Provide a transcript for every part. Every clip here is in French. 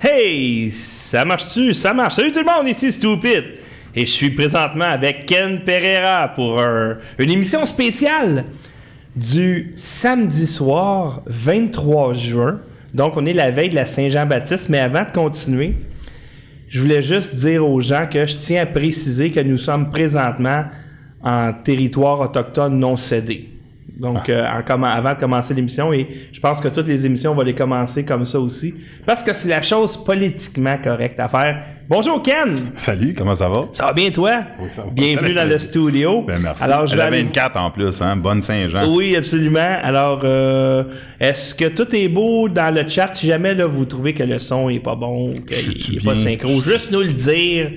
Hey, ça marche-tu? Ça marche. Salut tout le monde, ici Stupid. Et je suis présentement avec Ken Pereira pour un- une émission spéciale du samedi soir 23 juin. Donc, on est la veille de la Saint-Jean-Baptiste. Mais avant de continuer, je voulais juste dire aux gens que je tiens à préciser que nous sommes présentement en territoire autochtone non cédé. Donc, euh, en commen- avant de commencer l'émission, et je pense que toutes les émissions, on va les commencer comme ça aussi, parce que c'est la chose politiquement correcte à faire. Bonjour Ken! Salut, comment ça va? Ça va bien toi? Oui, ça va. Bienvenue dans le studio. Ben merci. Alors, je Elle aller- 24 en plus, hein? Bonne Saint-Jean. Oui, absolument. Alors, euh, est-ce que tout est beau dans le chat? Si jamais là, vous trouvez que le son est pas bon, qu'il n'est pas bien? synchro, juste nous le dire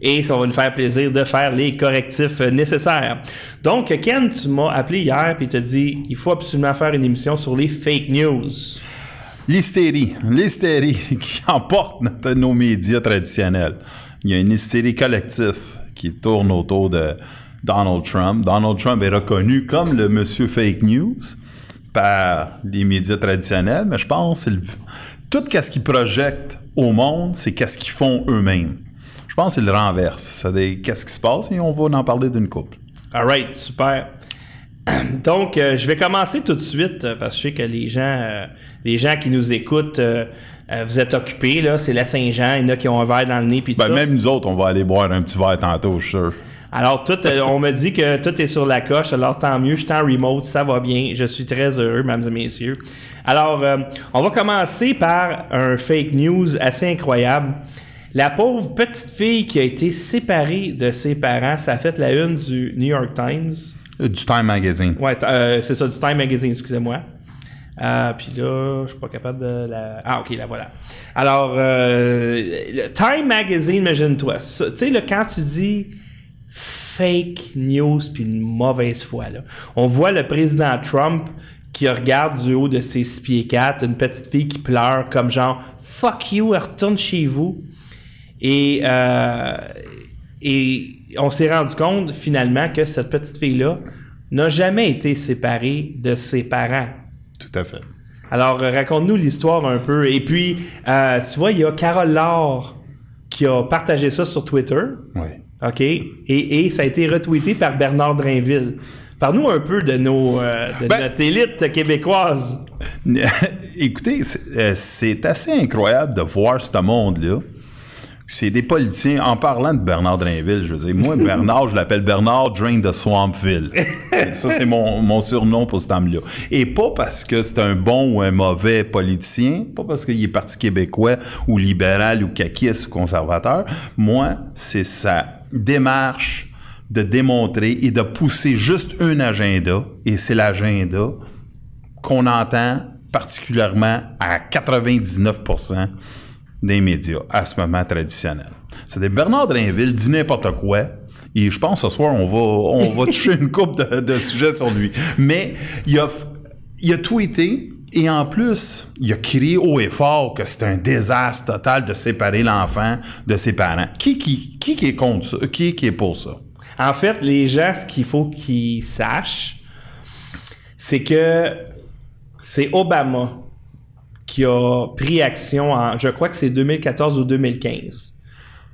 et ça va nous faire plaisir de faire les correctifs nécessaires. Donc, Ken, tu m'as appelé hier et tu as dit il faut absolument faire une émission sur les fake news. L'hystérie. L'hystérie qui emporte nos médias traditionnels. Il y a une hystérie collective qui tourne autour de Donald Trump. Donald Trump est reconnu comme le monsieur fake news par les médias traditionnels, mais je pense que tout ce qu'ils projettent au monde, c'est qu'est-ce qu'ils font eux-mêmes. Je pense que c'est le renverse. Des- qu'est-ce qui se passe? Et on va en parler d'une couple. Alright, super. Donc, euh, je vais commencer tout de suite euh, parce que je sais que les gens, euh, les gens qui nous écoutent, vous êtes occupés là. C'est la Saint-Jean, il y en a qui ont un verre dans le nez puis tout Ben, ça. même nous autres, on va aller boire un petit verre tantôt, je suis sûr. Alors, tout, on me dit que tout est sur la coche. Alors, tant mieux. Je suis en remote, ça va bien. Je suis très heureux, mesdames et messieurs. Alors, on va commencer par un fake news assez incroyable. La pauvre petite fille qui a été séparée de ses parents, ça a fait la une du New York Times. Euh, Du Time Magazine. Ouais, euh, c'est ça, du Time Magazine, excusez-moi. Euh, puis là, je suis pas capable de la... Ah, OK, la voilà. Alors, euh, le Time Magazine, imagine-toi. Tu sais, quand tu dis fake news puis une mauvaise foi, là, on voit le président Trump qui regarde du haut de ses six pieds 4 une petite fille qui pleure comme genre « Fuck you, retourne chez vous ». Et, euh, et on s'est rendu compte finalement que cette petite fille-là n'a jamais été séparée de ses parents. Tout à fait. Alors, euh, raconte-nous l'histoire un peu. Et puis, euh, tu vois, il y a Carole Laure qui a partagé ça sur Twitter. Oui. OK? Et, et ça a été retweeté par Bernard Drainville. Parle-nous un peu de, nos, euh, de Ben- notre élite québécoise. Écoutez, c'est euh, c'est assez incroyable de voir ce monde-là. C'est des politiciens, en parlant de Bernard Drainville, je veux dire, moi, Bernard, je l'appelle Bernard Drain de Swampville. Ça, c'est mon, mon surnom pour cet homme-là. Et pas parce que c'est un bon ou un mauvais politicien, pas parce qu'il est parti québécois ou libéral ou caquiste ou conservateur. Moi, c'est sa démarche de démontrer et de pousser juste un agenda, et c'est l'agenda qu'on entend particulièrement à 99% des médias à ce moment traditionnel. C'est-à-dire Bernard Drainville dit n'importe quoi. Et je pense ce soir, on va, on va toucher une coupe de, de sujets sur lui. Mais il a, il a tweeté et en plus, il a crié haut et fort que c'est un désastre total de séparer l'enfant de ses parents. Qui, qui, qui, qui est contre ça? Qui, qui est pour ça? En fait, les gens, ce qu'il faut qu'ils sachent, c'est que c'est Obama qui a pris action en, je crois que c'est 2014 ou 2015,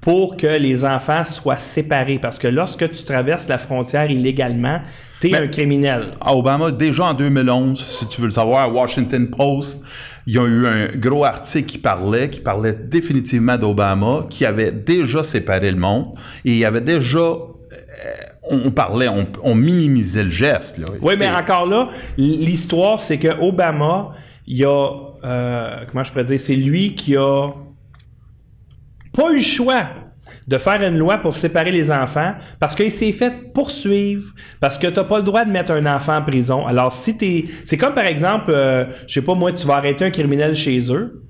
pour que les enfants soient séparés. Parce que lorsque tu traverses la frontière illégalement, t'es Ben- un criminel. À Obama, déjà en 2011, si tu veux le savoir, à Washington Post, il y a eu un gros article qui parlait, qui parlait définitivement d'Obama, qui avait déjà séparé le monde, et il y avait déjà, euh, on parlait, on, on minimisait le geste. Là. Oui, mais encore là, l'histoire, c'est que Obama, il a, euh, comment je pourrais dire, c'est lui qui a pas eu le choix de faire une loi pour séparer les enfants parce qu'il s'est fait poursuivre parce que t'as pas le droit de mettre un enfant en prison. Alors si t'es, c'est comme par exemple, euh, je sais pas moi, tu vas arrêter un criminel chez eux,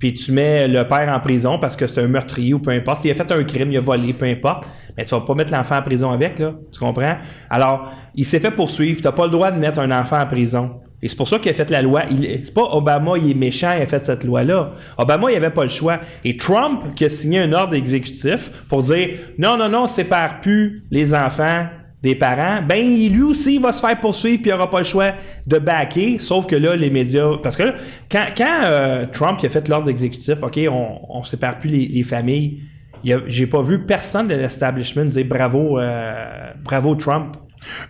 puis tu mets le père en prison parce que c'est un meurtrier ou peu importe. S'il a fait un crime, il a volé, peu importe. Mais tu vas pas mettre l'enfant en prison avec, là. Tu comprends? Alors, il s'est fait poursuivre. T'as pas le droit de mettre un enfant en prison. Et c'est pour ça qu'il a fait la loi. C'est pas Obama, il est méchant, il a fait cette loi-là. Obama, il avait pas le choix. Et Trump, qui a signé un ordre exécutif pour dire non, non, non, sépare plus les enfants des parents, ben lui aussi il va se faire poursuivre puis il n'aura pas le choix de backer. Sauf que là, les médias. Parce que là, quand, euh, Trump a fait l'ordre exécutif, OK, on, on sépare plus les, les familles, j'ai pas vu personne de l'establishment dire bravo, euh, bravo Trump.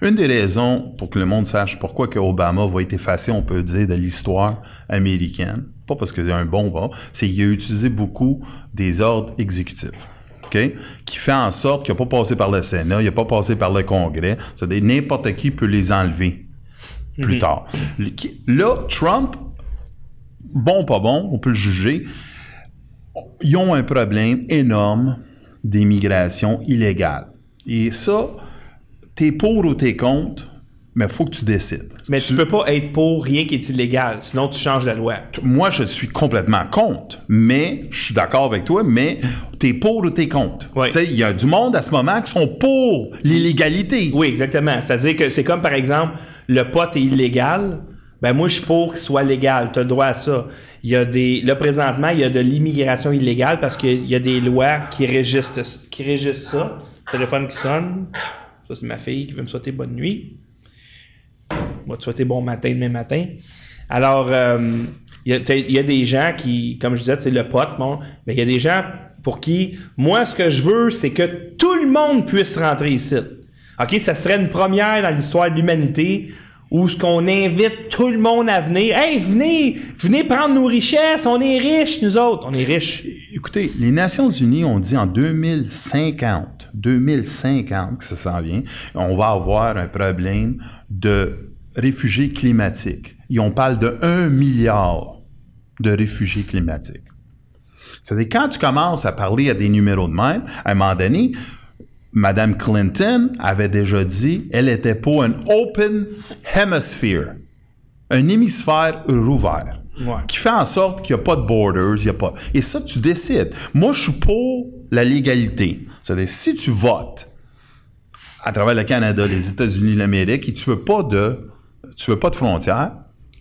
Une des raisons pour que le monde sache pourquoi que Obama va être effacé, on peut dire, de l'histoire américaine, pas parce que c'est un bon bon, c'est qu'il a utilisé beaucoup des ordres exécutifs. OK? Qui fait en sorte qu'il n'a pas passé par le Sénat, il n'a pas passé par le Congrès. C'est-à-dire n'importe qui peut les enlever plus tard. Le- qui- Là, Trump, bon, pas bon, on peut le juger, ils ont un problème énorme d'immigration illégale. Et ça, t'es pour ou t'es contre, mais faut que tu décides. Mais tu, peux pas être pour rien qui est illégal, sinon tu changes la loi. Moi, je suis complètement contre, mais je suis d'accord avec toi, mais t'es pour ou t'es contre. Tu sais, il y a du monde à ce moment qui sont pour l'illégalité. Oui, exactement. C'est-à-dire que c'est comme par exemple, le pot est illégal. Ben moi, je suis pour qu'il soit légal. Tu as le droit à ça. Il y a des. Là, présentement, il y a de l'immigration illégale parce qu'il y a des lois qui régissent, qui régissent ça. Téléphone qui sonne. C'est ma fille qui veut me souhaiter bonne nuit. Moi, te souhaiter bon matin demain matin. Alors, euh, il y, t'as- il y a des gens qui, comme je disais, c'est le pote, bon, mais il y a des gens pour qui, moi, ce que je veux, c'est que tout le monde puisse rentrer ici. OK, ça serait une première dans l'histoire de l'humanité où ce qu'on invite tout le monde à venir. Hey, venez, venez prendre nos richesses, on est riches, nous autres. On est riches. Écoutez, les Nations Unies ont dit en 2050, 2050 que ça s'en vient, on va avoir un problème de réfugiés climatiques. Et on parle de 1 milliard de réfugiés climatiques. C'est-à-dire, quand tu commences à parler à des numéros de même, à un moment donné, Madame Clinton avait déjà dit, elle était pour un open hemisphere, un hémisphère rouvert, Ouais. qui fait en sorte qu'il n'y a pas de borders, il y a pas. Et ça, tu décides. Moi, je suis pour la légalité. C'est-à-dire, si tu votes à travers le Canada, les États-Unis, l'Amérique, et tu veux pas de, tu veux pas de frontières,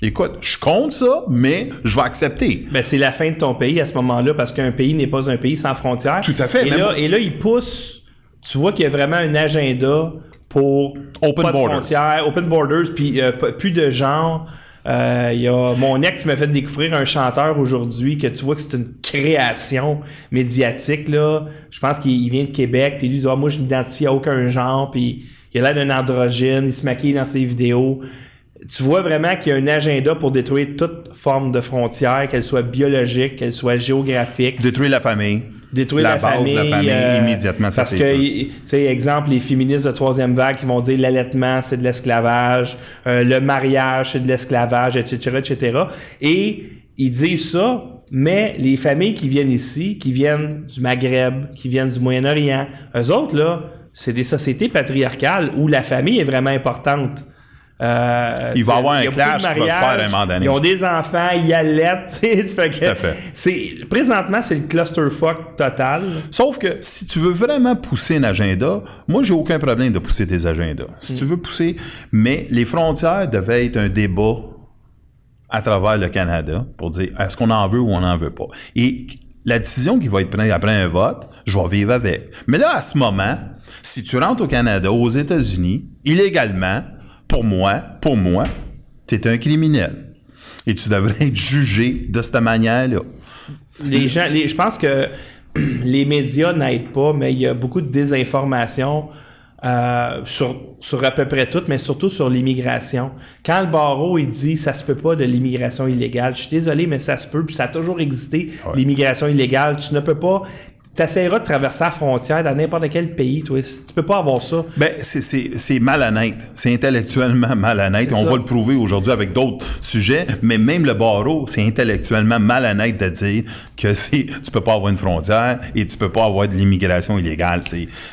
écoute, je compte ça, mais je vais accepter. Ben, c'est la fin de ton pays à ce moment-là parce qu'un pays n'est pas un pays sans frontières. Tout à fait, Et même- là, et là, il pousse. Tu vois qu'il y a vraiment un agenda pour Open pas de borders. frontières, open borders, puis euh, plus de genre. Euh, y a mon ex m'a fait découvrir un chanteur aujourd'hui que tu vois que c'est une création médiatique là. Je pense qu'il il vient de Québec puis lui il dit Ah, moi je m'identifie à aucun genre puis il a l'air d'un androgyne, il se maquille dans ses vidéos. Tu vois vraiment qu'il y a un agenda pour détruire toute forme de frontière, qu'elle soit biologique, qu'elle soit géographique, Détruire la famille. détruire la la, base famille, de la famille euh, immédiatement, ça parce que, tu sais, exemple, les féministes de troisième vague qui vont dire l'allaitement c'est de l'esclavage, euh, le mariage c'est de l'esclavage, etc., etc. Et ils disent ça, mais les familles qui viennent ici, qui viennent du Maghreb, qui viennent du Moyen-Orient, eux autres là, c'est des sociétés patriarcales où la famille est vraiment importante. Euh, Il va y avoir un clash qui va se faire à un moment donné. Ils ont des enfants, ils allaitent, fait que Tout à fait. c'est présentement c'est le clusterfuck total. Sauf que si tu veux vraiment pousser un agenda, moi, j'ai aucun problème de pousser tes agendas. Si tu veux pousser, mais les frontières devaient être un débat à travers le Canada pour dire est-ce qu'on en veut ou on n'en veut pas? Et la décision qui va être prise après un vote, je vais vivre avec. Mais là, à ce moment, si tu rentres au Canada, aux États-Unis, illégalement, pour moi, pour moi, tu es un criminel. Et tu devrais être jugé de cette manière-là. Les gens, les- je pense que les médias n'aident pas, mais il y a beaucoup de désinformation euh, sur, sur à peu près tout, mais surtout sur l'immigration. Quand le barreau il dit ça se peut pas de l'immigration illégale, je suis désolé, mais ça se peut, puis ça a toujours existé, l'immigration illégale. Tu ne peux pas. Tu essaieras de traverser la frontière dans n'importe quel pays, toi. Tu peux pas avoir ça. Ben, c'est- malhonnête. C'est intellectuellement malhonnête. On ça. va le prouver aujourd'hui avec d'autres sujets, mais même le barreau, c'est intellectuellement malhonnête de dire que c'est tu peux pas avoir une frontière et tu peux pas avoir de l'immigration illégale.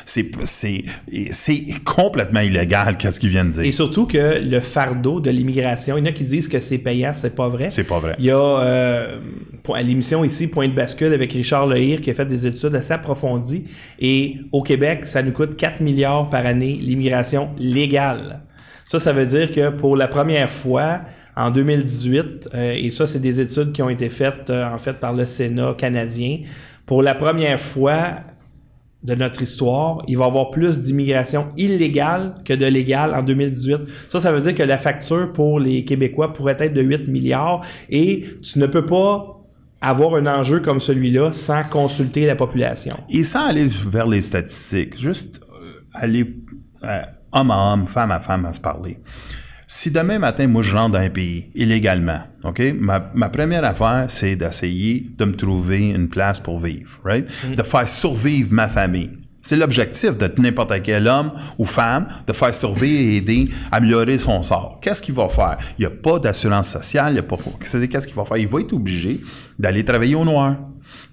C'est complètement illégal qu'est-ce qu'ils viennent de Et dire. surtout que le fardeau de l'immigration, il y en a qui disent que c'est payant, c'est pas vrai. C'est pas vrai. Il y a euh, à l'émission ici, Point de bascule avec Richard Lehir qui a fait des études assez approfondies. Et au Québec, ça nous coûte 4 milliards par année l'immigration légale. Ça, ça veut dire que pour la première fois, en 2018, euh, et ça, c'est des études qui ont été faites euh, en fait par le Sénat canadien, pour la première fois, de notre histoire, il va y avoir plus d'immigration illégale que de légale en 2018. Ça, ça veut dire que la facture pour les Québécois pourrait être de 8 milliards et tu ne peux pas avoir un enjeu comme celui-là sans consulter la population. Et sans aller vers les statistiques, juste euh, aller euh, homme à homme, femme à femme à se parler. Si demain matin, moi, je rentre dans un pays illégalement, OK? Ma, ma première affaire, c'est d'essayer de me trouver une place pour vivre, right? De faire survivre ma famille. C'est l'objectif de n'importe quel homme ou femme de faire survivre et aider améliorer son sort. Qu'est-ce qu'il va faire? Il n'y a pas d'assurance sociale, il n'y a pas. Qu'est-ce qu'il va faire? Il va être obligé d'aller travailler au noir.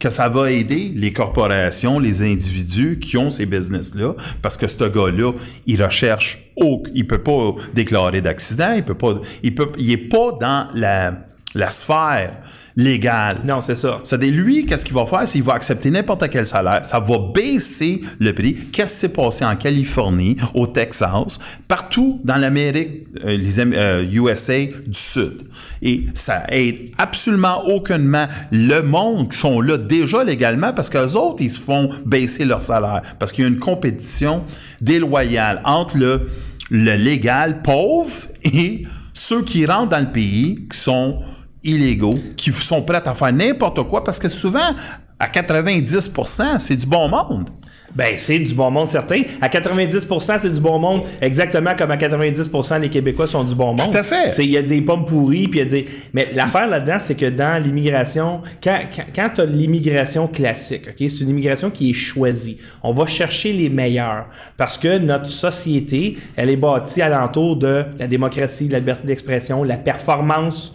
Que ça va aider les corporations, les individus qui ont ces business-là, parce que ce gars-là, il recherche, il peut pas déclarer d'accident, il peut pas, il pas dans la sphère légale. Non, c'est ça. C'est-à-dire, lui, qu'est-ce qu'il va faire? C'est qu'il va accepter n'importe quel salaire. Ça va baisser le prix. Qu'est-ce qui s'est passé en Californie, au Texas, partout dans l'Amérique, euh, les euh, USA du Sud? Et ça aide absolument aucunement le monde qui sont là déjà légalement parce qu'eux autres, ils se font baisser leur salaire. Parce qu'il y a une compétition déloyale entre le, le légal pauvre et ceux qui rentrent dans le pays, qui sont illégaux, qui sont prêts à faire n'importe quoi, parce que souvent, à 90% c'est du bon monde. Ben, c'est du bon monde certain. À 90% c'est du bon monde, exactement comme à 90% les Québécois sont du bon monde. Tout à fait. Il y a des pommes pourries, puis il y a des... Mais l'affaire là-dedans, c'est que dans l'immigration, quand, quand, quand tu as l'immigration classique, OK, c'est une immigration qui est choisie. On va chercher les meilleurs parce que notre société, elle est bâtie alentour de la démocratie, la liberté d'expression, la performance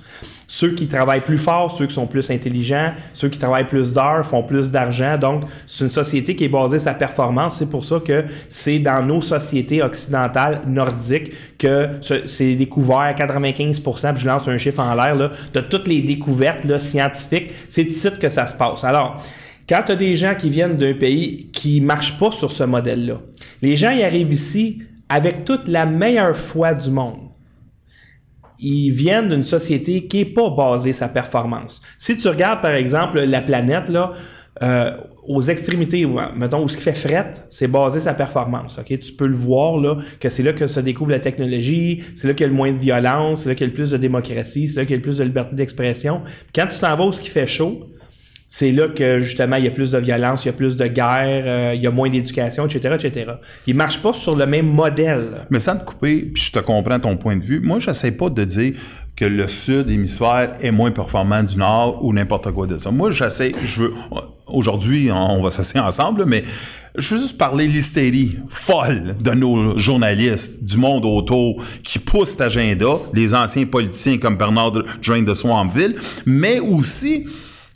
ceux qui travaillent plus fort, ceux qui sont plus intelligents, ceux qui travaillent plus d'heures font plus d'argent. Donc, c'est une société qui est basée sur sa performance. C'est pour ça que c'est dans nos sociétés occidentales nordiques que c'est découvert à 95 puis je lance un chiffre en l'air, de toutes les découvertes là, scientifiques. C'est ici que ça se passe. Alors, quand tu as des gens qui viennent d'un pays qui ne marche pas sur ce modèle-là, les gens y arrivent ici avec toute la meilleure foi du monde ils viennent d'une société qui n'est pas basée sa performance. Si tu regardes, par exemple, la planète, là, euh, aux extrémités, mettons, où ce qui fait fret, c'est basé sa performance. Ok, Tu peux le voir, là, que c'est là que se découvre la technologie, c'est là qu'il y a le moins de violence, c'est là qu'il y a le plus de démocratie, c'est là qu'il y a le plus de liberté d'expression. Quand tu t'en vas où ce qui fait chaud, c'est là que justement il y a plus de violence, il y a plus de guerre, euh, il y a moins d'éducation, etc., etc. Il marche pas sur le même modèle. Mais sans te couper, puis je te comprends ton point de vue. Moi, j'essaie pas de dire que le sud hémisphère est moins performant du nord ou n'importe quoi de ça. Moi, j'essaie, je veux, aujourd'hui, on va s'asseoir ensemble, mais je veux juste parler l'hystérie folle de nos journalistes, du monde autour, qui poussent cet agenda, les anciens politiciens comme Bernard Drain de Swampville, mais aussi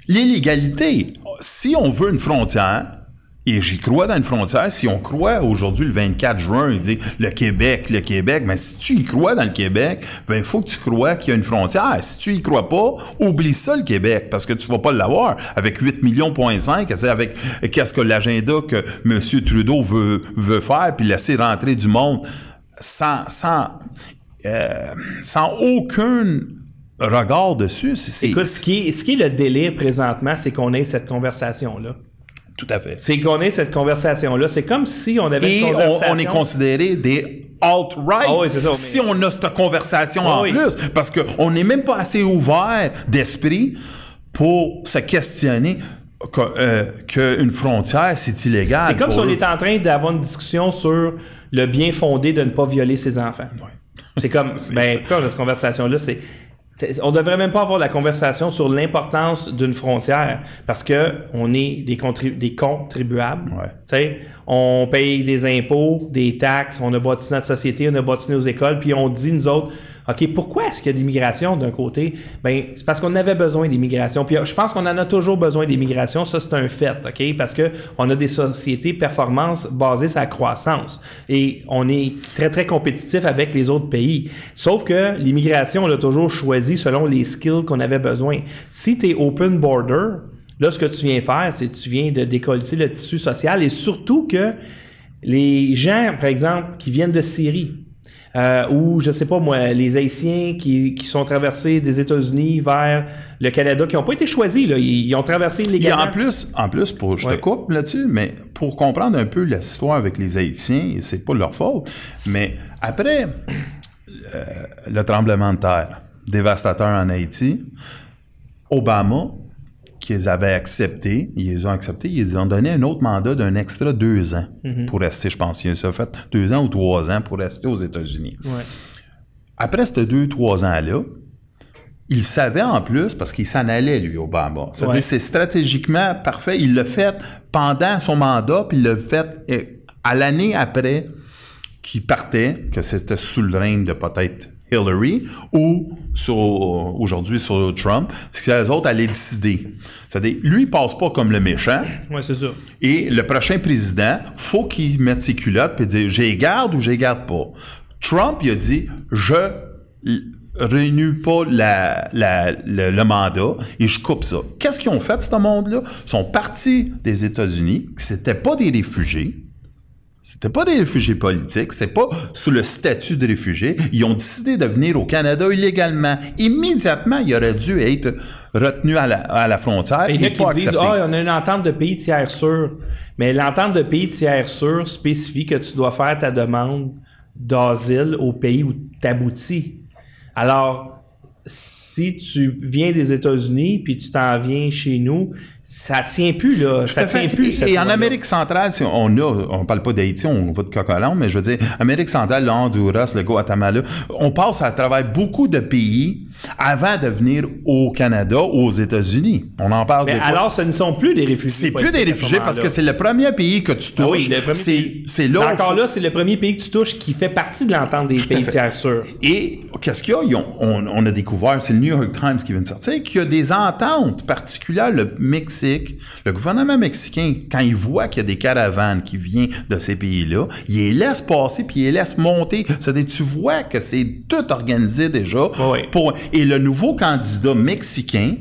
L'illégalité, si on veut une frontière, et j'y crois dans une frontière, si on croit aujourd'hui le 24 juin, il dit le Québec, le Québec, mais si tu y crois dans le Québec, ben il faut que tu crois qu'il y a une frontière. Si tu y crois pas, oublie ça le Québec, parce que tu vas pas l'avoir avec 8 millions point 5, c'est avec qu'est-ce que l'agenda que M. Trudeau veut, veut faire, puis laisser rentrer du monde sans, sans, euh, sans aucune regard dessus. C'est, Écoute, ce qui, est, ce qui est le délire présentement, c'est qu'on ait cette conversation-là. Tout à fait. C'est qu'on ait cette conversation-là. C'est comme si on avait une conversation... on, est considéré des alt-right ah oui, ça, si on a cette conversation ah en plus. Parce qu'on n'est même pas assez ouvert d'esprit pour se questionner euh, qu'une frontière, c'est illégal. C'est comme si on était en train d'avoir une discussion sur le bien fondé de ne pas violer ses enfants. C'est comme, ben, cette conversation-là, c'est on devrait même pas avoir la conversation sur l'importance d'une frontière parce que on est des, des contribuables. On paye des impôts, des taxes, on a bâti notre société, on a bâti nos écoles, puis on dit nous autres, OK, pourquoi est-ce qu'il y a d'immigration d'un côté? Ben, c'est parce qu'on avait besoin d'immigration. Puis je pense qu'on en a toujours besoin d'immigration. Ça, c'est un fait, OK? Parce que on a des sociétés performance basées sur la croissance. Et on est très, très compétitif avec les autres pays. Sauf que l'immigration, on l'a toujours choisi selon les skills qu'on avait besoin. Si tu es open border, là, ce que tu viens faire, c'est que tu viens de décoller le tissu social et surtout que les gens, par exemple, qui viennent de Syrie, euh, ou je sais pas moi, les Haïtiens qui, qui sont traversés des États-Unis vers le Canada, qui n'ont pas été choisis, là. Ils, ils ont traversé Et illégalement. en plus, en plus pour, je Ouais. te coupe là-dessus, mais pour comprendre un peu l'histoire avec les Haïtiens, et c'est pas leur faute, mais après euh, le tremblement de terre dévastateur en Haïti, Obama, qu'ils avaient accepté, ils les ont acceptés, ils les ont donné un autre mandat d'un extra deux ans pour rester, je pense. Ils ont fait deux ans ou trois ans pour rester aux États-Unis. Ouais. Après ces deux, trois ans-là, il savait en plus, parce qu'il s'en allait, lui, Obama. Ouais. c'est stratégiquement parfait. Il l'a fait pendant son mandat, puis il l'a fait euh, à l'année après qu'il partait, que c'était sous le règne de peut-être Hillary ou sur, aujourd'hui sur Trump, c'est que les autres allaient décider. C'est-à-dire, lui, il passe pas comme le méchant. Ouais, c'est ça. Et le prochain président, faut qu'il mette ses culottes et dire j'ai garde ou j'ai garde pas. Trump, il a dit je renew pas la, la- le, le mandat et je coupe ça. Qu'est-ce qu'ils ont fait, ce monde-là? Ils sont partis des États-Unis, que c'était pas des réfugiés. C'était pas des réfugiés politiques, c'est pas sous le statut de réfugiés. Ils ont décidé de venir au Canada illégalement. Immédiatement, ils auraient dû être retenus à la, à la frontière Et et pas disent acceptés. Ah, on a une entente de pays tiers sûr. Mais l'entente de pays tiers sûr spécifie que tu dois faire ta demande d'asile au pays où tu aboutis. Alors, si tu viens des États-Unis puis tu t'en viens chez nous, ça tient plus, là. Ça tient plus. Et, et en. Amérique centrale, si on a, on parle pas d'Haïti, on va de Coquelin, mais je veux dire, Amérique centrale, le Honduras, le Guatemala, on passe à travers beaucoup de pays avant de venir au Canada ou aux États-Unis. On en parle Mais des fois. alors, ce ne sont plus des réfugiés. C'est plus des réfugiés parce que c'est le premier pays que tu Ah oui, touches. c'est, c'est là. Encore là, c'est le premier pays que tu touches qui fait partie de l'entente des pays tiers sûrs. Et qu'est-ce qu'il y a? Ils ont- on, on a découvert, c'est le New York Times qui vient de sortir, qu'il y a des ententes particulières. Le Mexique, le gouvernement mexicain, quand il voit qu'il y a des caravanes qui viennent de ces pays-là, il les laisse passer puis il les laisse monter. C'est-à-dire, tu vois que c'est tout organisé déjà. Oui. Pour, et le nouveau candidat mexicain,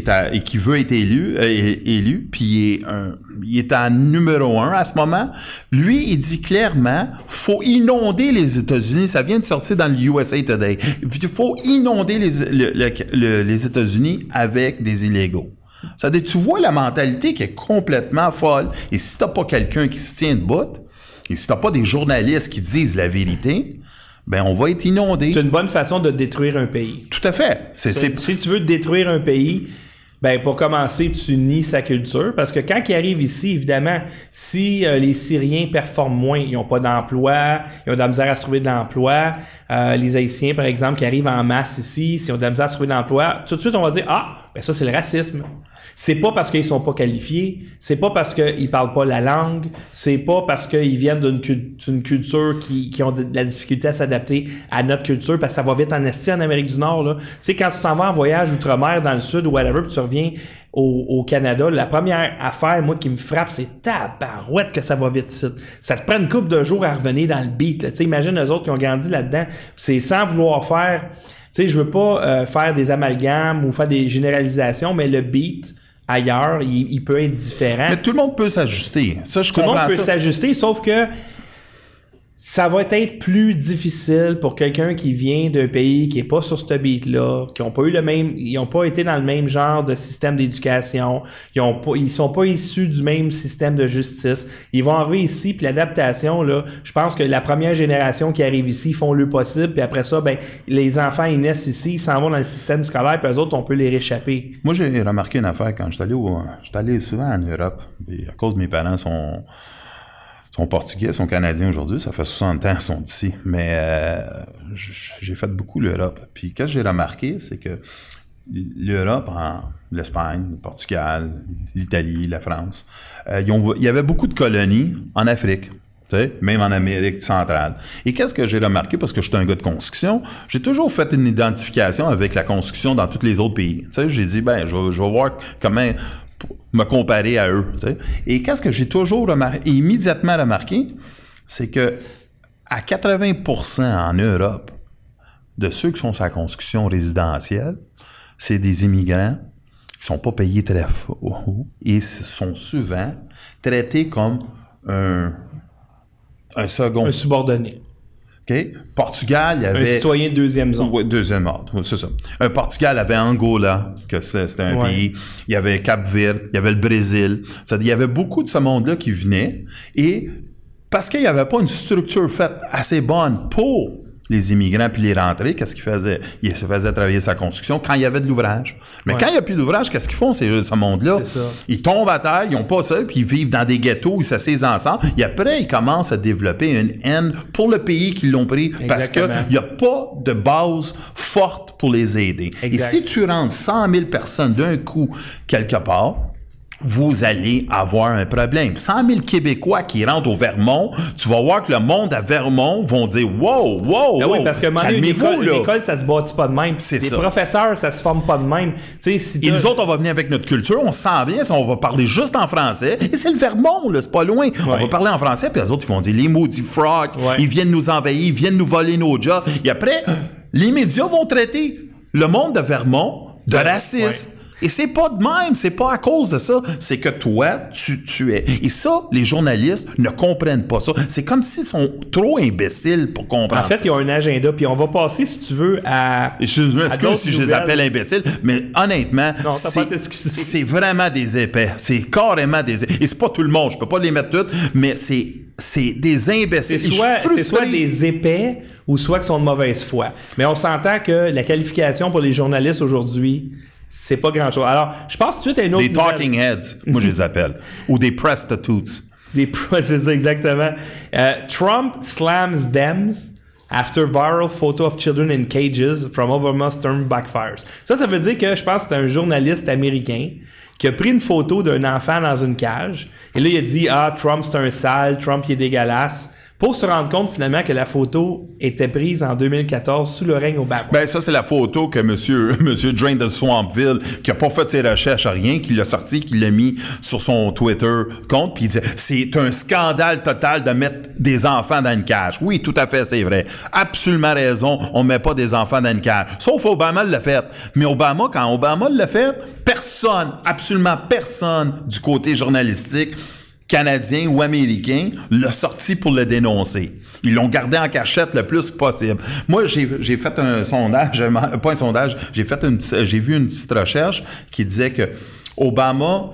qui et qui veut être élu, euh, élu puis il est, un, il est en numéro un à ce moment. Lui, il dit clairement, faut inonder les États-Unis. Ça vient de sortir dans le USA Today. Il faut inonder les, le- le- le- les États-Unis avec des illégaux. Ça veut dire, tu vois la mentalité qui est complètement folle. Et si t'as pas quelqu'un qui se tient debout, et si t'as pas des journalistes qui disent la vérité, ben on va être inondé. C'est une bonne façon de détruire un pays. Tout à fait. C'est, c'est- Si tu veux détruire un pays, ben pour commencer, tu nies sa culture. Parce que quand ils arrivent ici, évidemment, si euh, les Syriens performent moins, ils n'ont pas d'emploi, ils ont de la misère à se trouver de l'emploi. euh, les Haïtiens, par exemple, qui arrivent en masse ici, s'ils ont de la misère à se trouver de l'emploi, tout de suite, on va dire Ah, ben ça, c'est le racisme. C'est pas parce qu'ils sont pas qualifiés, c'est pas parce qu'ils parlent pas la langue, c'est pas parce qu'ils viennent d'une cul- d'une culture qui, qui ont de, la difficulté à s'adapter à notre culture, parce que ça va vite en esti en Amérique du Nord. Là. Tu sais, quand tu t'en vas en voyage outre-mer dans le sud ou whatever, puis tu reviens au, au Canada, la première affaire, moi, qui me frappe, c'est tabarouette que ça va vite ici. Ça te prend une couple de jours à revenir dans le beat. là. Tu sais, imagine eux autres qui ont grandi là-dedans. C'est sans vouloir faire... Tu sais, je veux pas euh, faire des amalgames ou faire des généralisations, mais le beat ailleurs, il, il peut être différent. Mais tout le monde peut s'ajuster. Ça, je Tout le comprends monde peut s'ajuster, sauf que ça va être plus difficile pour quelqu'un qui vient d'un pays qui est pas sur ce beat-là, qui ont pas eu le même, ils ont pas été dans le même genre de système d'éducation, ils ont pas, ils sont pas issus du même système de justice. Ils vont arriver ici, puis l'adaptation là, je pense que la première génération qui arrive ici ils font le possible, puis après ça, ben les enfants ils naissent ici, ils s'en vont dans le système scolaire, puis eux autres on peut les réchapper. Moi, j'ai remarqué une affaire quand j'étais allé, au, j'étais allé souvent en Europe. À cause de mes parents sont, sont portugais, sont canadiens aujourd'hui. Ça fait 60 ans qu'ils sont ici. Mais euh, j'ai fait beaucoup l'Europe. Puis qu'est-ce que j'ai remarqué, c'est que l'Europe, l'Espagne, le Portugal, l'Italie, la France, euh, il y avait beaucoup de colonies en Afrique. Même en Amérique centrale. Et qu'est-ce que j'ai remarqué, parce que je suis un gars de construction, j'ai toujours fait une identification avec la construction dans tous les autres pays. J'ai dit, ben, je vais, je vais voir comment me comparer à eux. Et qu'est-ce que j'ai toujours remarqué, immédiatement remarqué, c'est que à 80% en Europe, de ceux qui sont sur la construction résidentielle, c'est des immigrants qui sont pas payés très haut et sont souvent traités comme un, un second. Un subordonné. Portugal, il y Un avait... citoyen de deuxième zone. Deuxième ordre, c'est ça. Un Portugal avait Angola, que c'était un Ouais. pays. Il y avait Cap-Vert, il y avait le Brésil. Il y avait beaucoup de ce monde-là qui venait. Et parce qu'il n'y avait pas une structure faite assez bonne pour les immigrants puis les rentrées, qu'est-ce qu'ils faisaient? Ils se faisaient travailler sa construction quand il y avait de l'ouvrage. Mais Ouais. quand il n'y a plus d'ouvrage, qu'est-ce qu'ils font, ces, ce monde-là? Ils tombent à terre, ils n'ont pas ça, puis ils vivent dans des ghettos, ils s'assisent ensemble. Et après, ils commencent à développer une haine pour le pays qu'ils l'ont pris parce qu'il Exactement. n'y a pas de base forte pour les aider. Exact. Et si tu rentres 100 000 personnes d'un coup quelque part, vous allez avoir un problème. 100 000 Québécois qui rentrent au Vermont, tu vas voir que le monde à Vermont vont dire Wow, wow, Ben wow, oui, parce que une école, là. une école, ça se bâtit pas de même. Les ça. professeurs, ça se forme pas de même. Si Et nous autres, on va venir avec notre culture, on se sent bien, on va parler juste en français. Et c'est le Vermont, là, c'est pas loin. On va parler en français, puis les autres, ils vont dire les maudits frogs, Ouais. ils viennent nous envahir, ils viennent nous voler nos jobs. Et après, les médias vont traiter le monde de Vermont de raciste. Et c'est pas de même, c'est pas à cause de ça, c'est que toi, tu, tu es. Et ça, les journalistes ne comprennent pas ça. C'est comme s'ils sont trop imbéciles pour comprendre En fait, il y a un agenda, puis on va passer, si tu veux, à. Je m'excuse si je les appelle imbéciles, mais honnêtement, c'est- vraiment des épais. C'est carrément des épais. Et c'est pas tout le monde, je peux pas les mettre toutes, mais c'est c'est des imbéciles. C'est soit des épais ou soit qui sont de mauvaise foi. Mais on s'entend que la qualification pour les journalistes aujourd'hui, c'est pas grand-chose. Alors, je passe tout de suite à une autre Des nouvelle. talking heads, moi je les appelle. Ou des prostitutes. Des c'est ça, exactement. Euh, Trump slams Dems after viral photo of children in cages from Obama's term backfires. Ça, ça veut dire que je pense que c'est un journaliste américain qui a pris une photo d'un enfant dans une cage. Et là, il a dit Ah, Trump, c'est un sale, Trump, il est dégueulasse. Pour se rendre compte finalement que la photo était prise en 2014 sous le règne Obama. Ben, ça, c'est la photo que monsieur, monsieur Drain de Swampville, qui a pas fait ses recherches à rien, qui l'a sorti, qui l'a mis sur son Twitter compte, puis il dit, c'est un scandale total de mettre des enfants dans une cage. Oui, tout à fait, c'est vrai. Absolument raison. On met pas des enfants dans une cage. Sauf Obama l'a fait. Mais Obama, quand Obama l'a fait, personne, absolument personne du côté journalistique canadien ou américain l'a sorti pour le dénoncer. Ils l'ont gardé en cachette le plus possible. Moi, j'ai fait un sondage, pas un sondage, j'ai j'ai vu une petite recherche qui disait que Obama,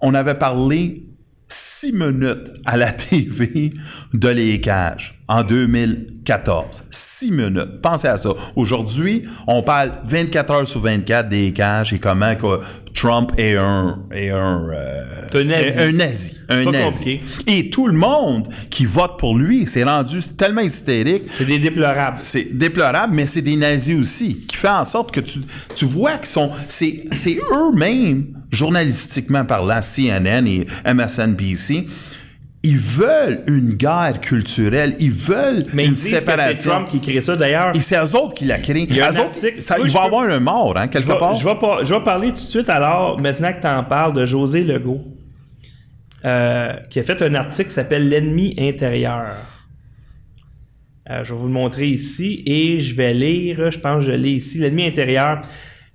on avait parlé six minutes à la TV de les cages en 2014. Six minutes. Pensez à ça. Aujourd'hui, on parle 24 heures sur 24 des cages et comment que Trump est un, est un, euh, nazi. un nazi. Un Pas nazi. compliqué. Et tout le monde qui vote pour lui s'est rendu tellement hystérique C'est des déplorables. c'est déplorable, mais c'est des nazis aussi, qui fait en sorte que tu, tu vois qu'ils sont. C'est eux-mêmes, journalistiquement parlant, CNN et MSNBC, ils veulent une guerre culturelle, ils veulent Mais ils une disent que c'est séparation. Trump qui crée ça. D'ailleurs, Et c'est eux autres qui l'a créé. y a un Eux autres, article- ça- il va y peux- avoir un mort, hein, quelque Je part. je vais pas- je vais parler tout de suite alors, maintenant que tu en parles, de José Legault, euh, qui a fait un article qui s'appelle L'ennemi intérieur. Euh, je vais vous le montrer ici et je vais lire, je pense que je l'ai ici, L'ennemi intérieur.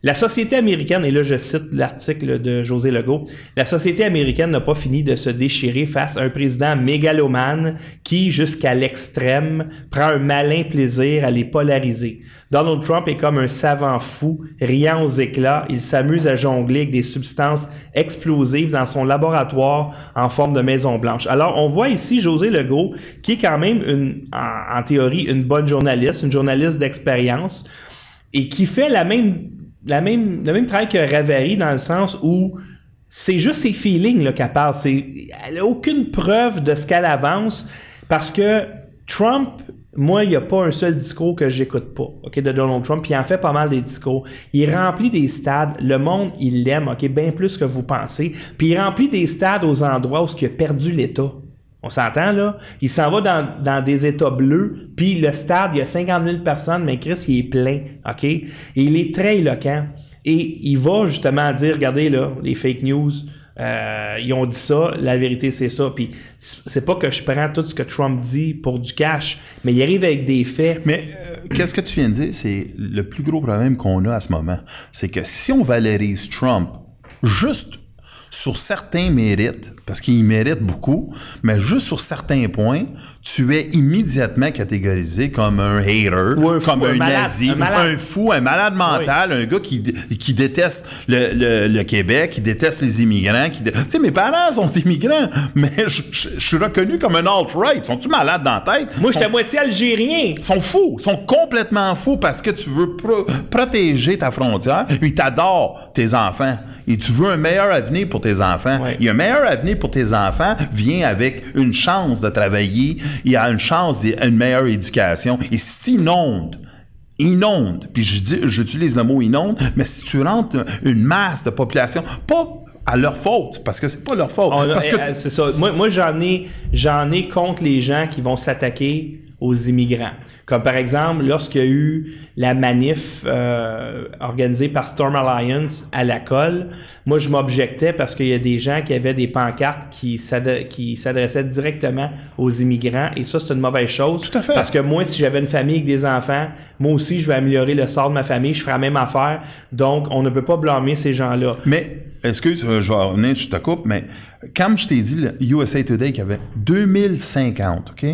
La société américaine, et là je cite l'article de José Legault, la société américaine n'a pas fini de se déchirer face à un président mégalomane qui, jusqu'à l'extrême, prend un malin plaisir à les polariser. Donald Trump est comme un savant fou, riant aux éclats. Il s'amuse à jongler avec des substances explosives dans son laboratoire en forme de Maison Blanche. Alors, on voit ici José Legault, qui est quand même une, en, en théorie une bonne journaliste, une journaliste d'expérience, et qui fait la même, la même, le même travail que Ravary dans le sens où c'est juste ses feelings qu'elle parle. Elle n'a aucune preuve de ce qu'elle avance parce que Trump, moi, il n'y a pas un seul discours que j'écoute pas, OK, de Donald Trump. Il en fait pas mal des discours. Il remplit des stades. Le monde, il l'aime, OK, bien plus que vous pensez. Puis il remplit des stades aux endroits où il a perdu l'État. On s'entend, là? Il s'en va dans, des états bleus, puis le stade, il y a 50 000 personnes, mais Chris, il est plein, OK? Et il est très éloquent. Et il va justement dire, regardez, là, les fake news, euh, ils ont dit ça, la vérité, c'est ça. Puis c'est pas que je prends tout ce que Trump dit pour du cash, mais il arrive avec des faits. Mais euh, qu'est-ce que tu viens de dire? C'est le plus gros problème qu'on a à ce moment. C'est que si on valorise Trump juste sur certains mérites, parce qu'ils méritent beaucoup, mais juste sur certains points, tu es immédiatement catégorisé comme un hater, Ou un fou, comme un, un malade, nazi, un fou, un malade mental, un gars qui, qui déteste le, le- le Québec, qui déteste les immigrants. Qui dé- Tu sais, mes parents sont immigrants, mais je, je- je suis reconnu comme un alt-right. Sont-tu malades dans la tête? Moi, j'étais à moitié algérien. ils sont fous, ils sont complètement fous parce que tu veux pro- protéger ta frontière, puis t'adores tes enfants et tu veux un meilleur avenir pour tes enfants. Ouais. Et un meilleur avenir pour tes enfants vient avec une chance de travailler, il y a une chance d'une meilleure éducation. Et si tu inondes, inonde, puis j'utilise le mot inonde, mais si tu rentres une masse de population, pas à leur faute, parce que c'est pas leur faute. On a- parce eh, que eh, c'est ça. Moi, moi j'en ai, j'en ai contre les gens qui vont s'attaquer aux immigrants. Comme par exemple, lorsqu'il y a eu la manif euh, organisée par Storm Alliance à la colle, moi je m'objectais parce qu'il y a des gens qui avaient des pancartes qui s'ad- qui s'adressaient directement aux immigrants et ça c'est une mauvaise chose. Tout à fait. Parce que moi, si j'avais une famille avec des enfants, moi aussi je vais améliorer le sort de ma famille, je ferai la même affaire. Donc on ne peut pas blâmer ces gens-là. Mais, excuse, euh, je vais revenir, je te coupe, mais comme je t'ai dit, le USA Today qu'il y avait 2050, OK?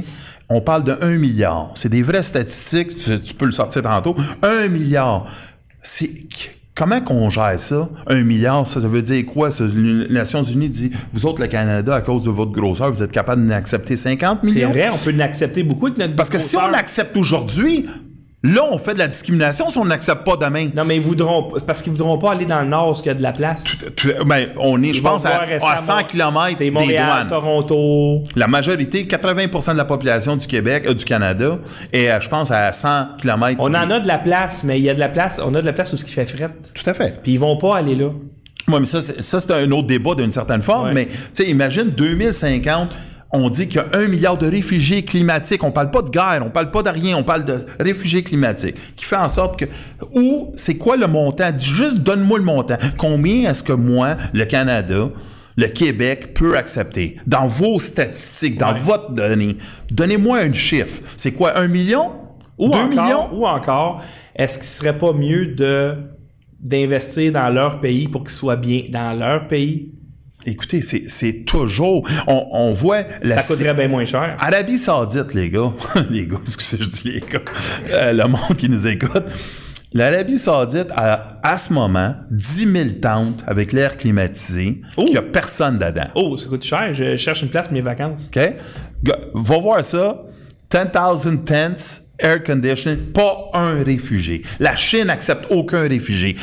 On parle de 1 milliard. C'est des vraies statistiques, tu, tu peux le sortir tantôt. 1 milliard. C'est... Comment qu'on gère ça? Un milliard, ça, ça veut dire quoi? Les Nations Unies dit, vous autres, le Canada, à cause de votre grosseur, vous êtes capable d'accepter 50 C'est millions? vrai, on peut l'accepter beaucoup avec notre Parce que si on accepte aujourd'hui, là, on fait de la discrimination si on n'accepte pas demain. Non, mais ils voudront parce qu'ils voudront pas aller dans le nord où il y a de la place. Tu- ben, on est, je Ils pense, à, vouloir rester à 100 Mont- km des douanes. Toronto. La majorité, 80% de la population du Québec, euh, du Canada, est, euh, je pense, à 100 km. On en a de la place, mais il y a de la place. On a de la place où ce qui fait fret. Tout à fait. Puis ils vont pas aller là. Oui, mais ça, c'est, ça, c'est un autre débat d'une certaine forme. Ouais. Mais, tu sais, imagine 2050, on dit qu'il y a un milliard de réfugiés climatiques. On parle pas de guerre, on parle pas de rien, on parle de réfugiés climatiques. Qui fait en sorte que. Ou, c'est quoi le montant? Juste donne-moi le montant. Combien est-ce que moi, le Canada, le Québec peut accepter? Dans vos statistiques, dans Ouais. votre donnée? Donnez-moi un chiffre. C'est quoi, un million? Ou Deux encore, millions? ou encore, est-ce qu'il serait pas mieux de d'investir dans leur pays pour qu'ils soient bien dans leur pays? Écoutez, c'est, toujours. On, on voit la. Ça coûterait bien moins cher. Arabie Saoudite, les gars. les gars, excusez, je dis les gars. Euh, le monde qui nous écoute. L'Arabie Saoudite a, à ce moment, 10 000 tentes avec l'air climatisé, Oh. qu'il n'y a personne dedans. Oh, ça coûte cher. Je cherche une place pour mes vacances. OK? Va voir ça. 10,000 tents, air conditioning, pas un réfugié. La Chine n'accepte aucun réfugié.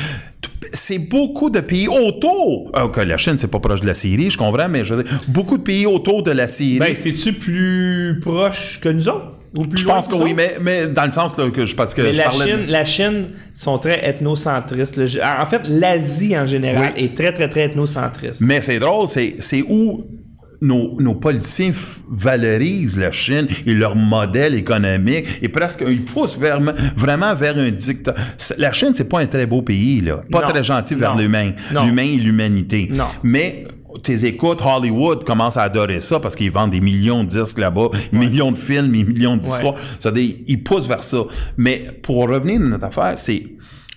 C'est beaucoup de pays autour. Ah, OK, la Chine, c'est pas proche de la Syrie, je comprends, mais je veux dire, beaucoup de pays autour de la Syrie. Ben, c'est-tu plus proche que nous autres? Ou plus je loin pense que oui, mais, mais dans le sens là, que je parce que Mais je la parlais Chine, la Chine sont très ethnocentristes. Le- En fait, l'Asie en général Oui. est très, très, très ethnocentriste. Mais c'est drôle, c'est, c'est où nos, nos politiciens valorisent la Chine et leur modèle économique et presque ils poussent vers- vraiment vers un dictat. La Chine, c'est pas un très beau pays, là. Pas Non. très gentil vers l'humain. L'humain et l'humanité. Non. Mais tes écoutes, Hollywood commence à adorer ça parce qu'ils vendent des millions de disques là-bas, des millions de films, des millions d'histoires. C'est-à-dire, ils poussent vers ça. Mais pour revenir à notre affaire, c'est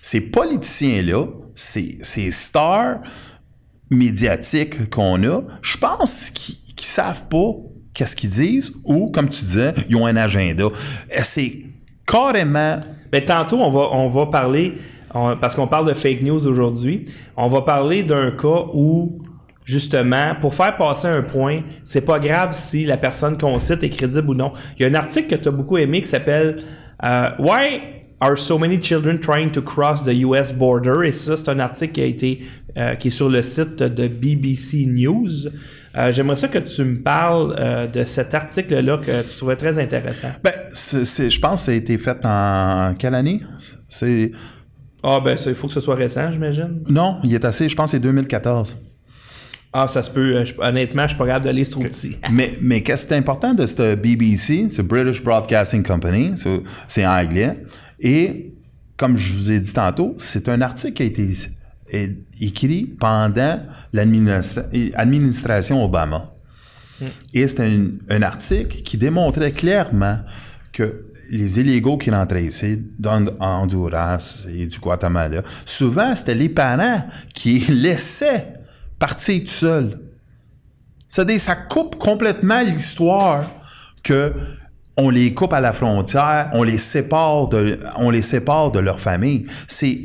ces politiciens-là, ces, ces stars médiatiques qu'on a, je pense qu'ils qu'ils savent pas qu'est-ce qu'ils disent ou, comme tu disais, ils ont un agenda. Et C'est carrément... Mais tantôt, on va, on va parler, parce qu'on parle de fake news aujourd'hui, on va parler d'un cas où, justement, pour faire passer un point, c'est pas grave si la personne qu'on cite est crédible ou non. Il y a un article que tu as beaucoup aimé qui s'appelle euh, Why are so many children trying to cross the US border? Et ça, c'est un article qui a été, euh, qui est sur le site de BBC News. Euh, J'aimerais ça que tu me parles euh, de cet article-là que tu trouvais très intéressant. Ben, je pense que ça a été fait en quelle année? C'est... Ah, ben, il faut que ce soit récent, j'imagine. Non, il est assez, je pense que c'est 2014. Ah, ça se peut. Je- honnêtement, je suis pas capable de lire ce petit. Mais, mais qu'est-ce qui est important de ce BBC, c'est British Broadcasting Company, c'est en anglais. Et comme je vous ai dit tantôt, c'est un article qui a été écrit pendant l'administration Obama. Et c'est un, un article qui démontrait clairement que les illégaux qui rentraient ici, dans en Honduras et du Guatemala, souvent c'était les parents qui laissaient partir tout seul. C'est-à-dire, ça coupe complètement l'histoire que on les coupe à la frontière, on les sépare de, on les sépare de leur famille. C'est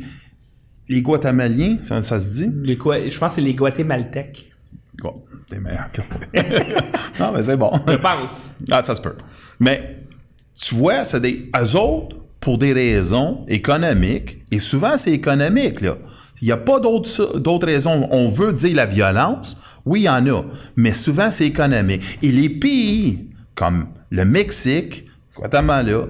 les Guatémaliens, ça, ça se dit? Les je pense que c'est les Guatémaltèques. Bon, t'es meilleur que non, mais c'est bon. Je pense. Ah, ça se peut. Mais tu vois, c'est des eux autres pour des raisons économiques et souvent c'est économique là. Il n'y a pas d'autres d'autres raisons. On veut dire la violence, oui, il y en a, mais souvent c'est économique. Et les pays comme le Mexique, Guatemala,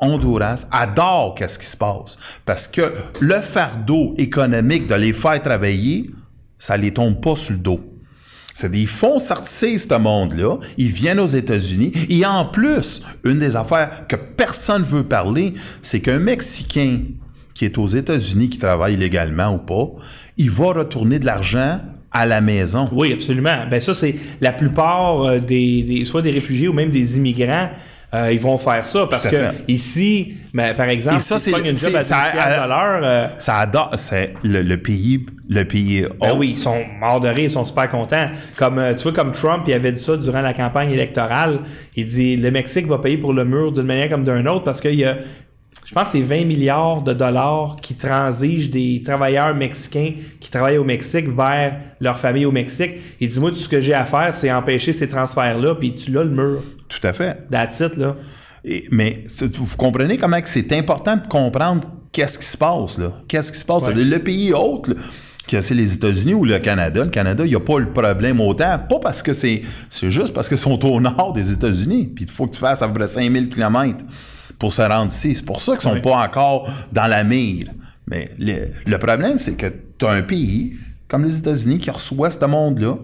Honduras adorent qu'est-ce qui se passe parce que le fardeau économique de les faire travailler, ça les tombe pas sur le dos. C'est des fonds sortir ce monde-là. Ils viennent aux États-Unis. Et en plus, une des affaires que personne veut parler, c'est qu'un Mexicain qui est aux États-Unis, qui travaille légalement ou pas, il va retourner de l'argent à la maison. Oui, absolument. Ben ça, c'est la plupart euh, des, des- soit des réfugiés ou même des immigrants. euh, ils vont faire ça parce à que ici, ben, par exemple, Et ça, si une job à 10 ça- piastres de l'heure, euh, Ça adore, c'est le, le pays, le pays Ben oui, ils sont morts de rire, ils sont super contents. Comme euh, tu vois, comme Trump, il avait dit ça durant la campagne électorale. Il dit le Mexique va payer pour le mur d'une manière comme d'une autre parce qu'il y a, je pense, que c'est 20 milliards de dollars qui transigent des travailleurs mexicains qui travaillent au Mexique vers leur famille au Mexique. Il dit moi tout ce que j'ai à faire, c'est empêcher ces transferts-là, puis tu l'as le mur. Tout à fait. That's it, là. Et- mais vous comprenez comment que c'est important de comprendre qu'est-ce qui se passe là? Qu'est-ce qui se passe? Ouais. Le pays autre, là, que c'est les États-Unis ou le Canada. Le Canada, il n'y a pas le problème autant. Pas parce que c'est. C'est juste parce qu'ils sont au nord des États-Unis. Puis il faut que tu fasses à peu près 5000 km pour se rendre ici. C'est pour ça qu'ils sont pas encore dans la mire. Mais le, le problème, c'est que tu as un pays comme les États-Unis qui reçoit ce monde-là.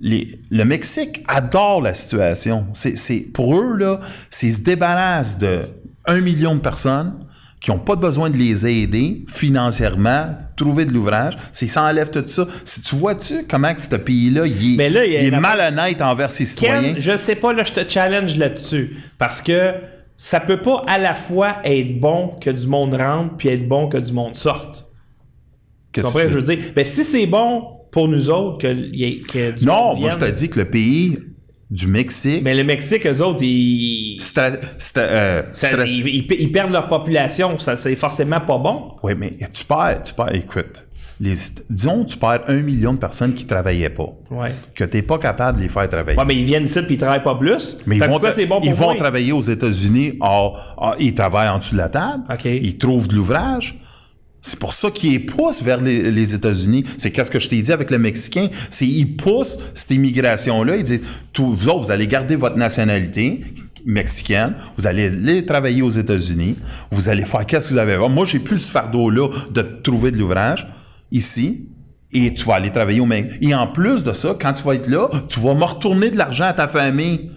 Les- le Mexique adore la situation. C'est, pour eux, là, c'est se débarrassent de un million de personnes qui n'ont pas besoin de les aider financièrement, trouver de l'ouvrage. C'est, ils s'enlèvent tout ça. Si tu vois-tu comment que ce pays-là, il est, malhonnête envers ses citoyens? Je sais pas, là, je te challenge là-dessus. Parce que ça peut pas à la fois être bon que du monde rentre puis être bon que du monde sorte. Tu Qu'est-ce comprends que ce que je veux dire? Ben, si c'est bon pour nous autres que, y ait- que du Non, monde moi, je te dis que le pays du Mexique, Mais le Mexique, eux autres, ils, stra- stra- euh, ça- stra- ils, ils- ils perdent leur population. Ça, c'est forcément pas bon. Oui, mais tu perds, tu perds, écoute, les, disons, tu perds un million de personnes qui travaillaient pas. Ouais. Que tu n'es pas capable de les faire travailler. Ouais, mais ils viennent ici puis ils travaillent pas plus. Mais ils vont, bon pour ils vont travailler aux États-Unis. Ils travaillent en dessous de la table. Ils trouvent de l'ouvrage. C'est pour ça qu'ils poussent vers les, les États-Unis. C'est qu'est-ce que je t'ai dit avec le Mexicain? C'est ils poussent cette immigration-là. Ils disent, vous autres, vous allez garder votre nationalité mexicaine. Vous allez aller travailler aux États-Unis. Vous allez faire qu'est-ce que vous avez. Moi, j'ai plus ce fardeau-là de trouver de l'ouvrage ici. Et tu vas aller travailler au Mexique. Et en plus de ça, quand tu vas être là, tu vas me retourner de l'argent à ta famille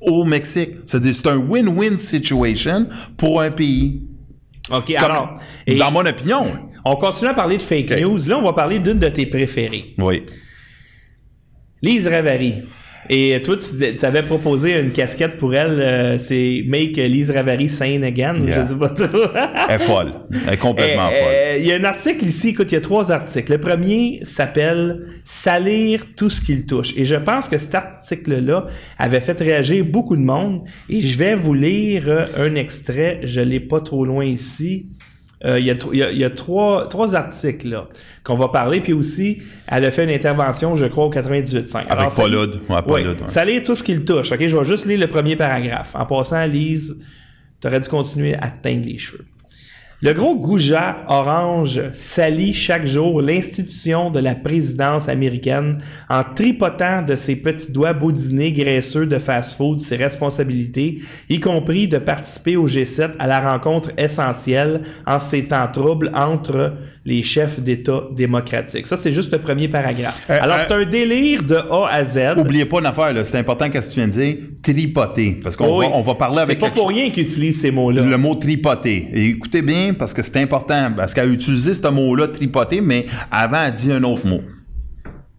au Mexique. C'est c'est un win-win situation pour un pays. OK, Comme- alors. et dans mon opinion. on continue à parler de fake news. Là, on va parler d'une de tes préférées. Oui. Lise Ravary. Et toi, tu, tu avais proposé une casquette pour elle, euh, c'est Make Lise Ravary sane again. Yeah. Je sais pas trop. Elle est folle. Elle est complètement Euh, folle. euh, Il y a un article ici, écoute, il y a trois articles. Le premier s'appelle Salir tout ce qu'il touche. Et je pense que cet article-là avait fait réagir beaucoup de monde. Et je vais vous lire euh, un extrait. Je l'ai pas trop loin ici. Euh, il y y a- y a trois, trois articles là, qu'on va parler. Puis aussi, elle a fait une intervention, je crois, au 98.5. Avec Alors, ça- Paul Hood. Ouais, Paul ouais. ça lit tout ce qu'il touche. OK, je vais juste lire le premier paragraphe. En passant, Lise, tu aurais dû continuer à te teindre les cheveux. Le gros goujat orange salit chaque jour l'institution de la présidence américaine en tripotant de ses petits doigts boudinés graisseux de fast-food ses responsabilités, y compris de participer au G7 à la rencontre essentielle en ces temps troubles entre les chefs d'État démocratiques. Ça, c'est juste le premier paragraphe. Euh, Alors, euh, c'est un délire de A à Z. Oubliez pas une affaire, là. C'est important qu'est-ce que tu viens de dire. Tripoter. Parce qu'on Oui. va, on va parler avec C'est pas pour rien qu'ils utilisent ces mots-là. le mot tripoter. Et écoutez bien, parce que c'est important, parce qu'elle a utilisé ce mot-là, tripoter, mais avant, elle dit un autre mot.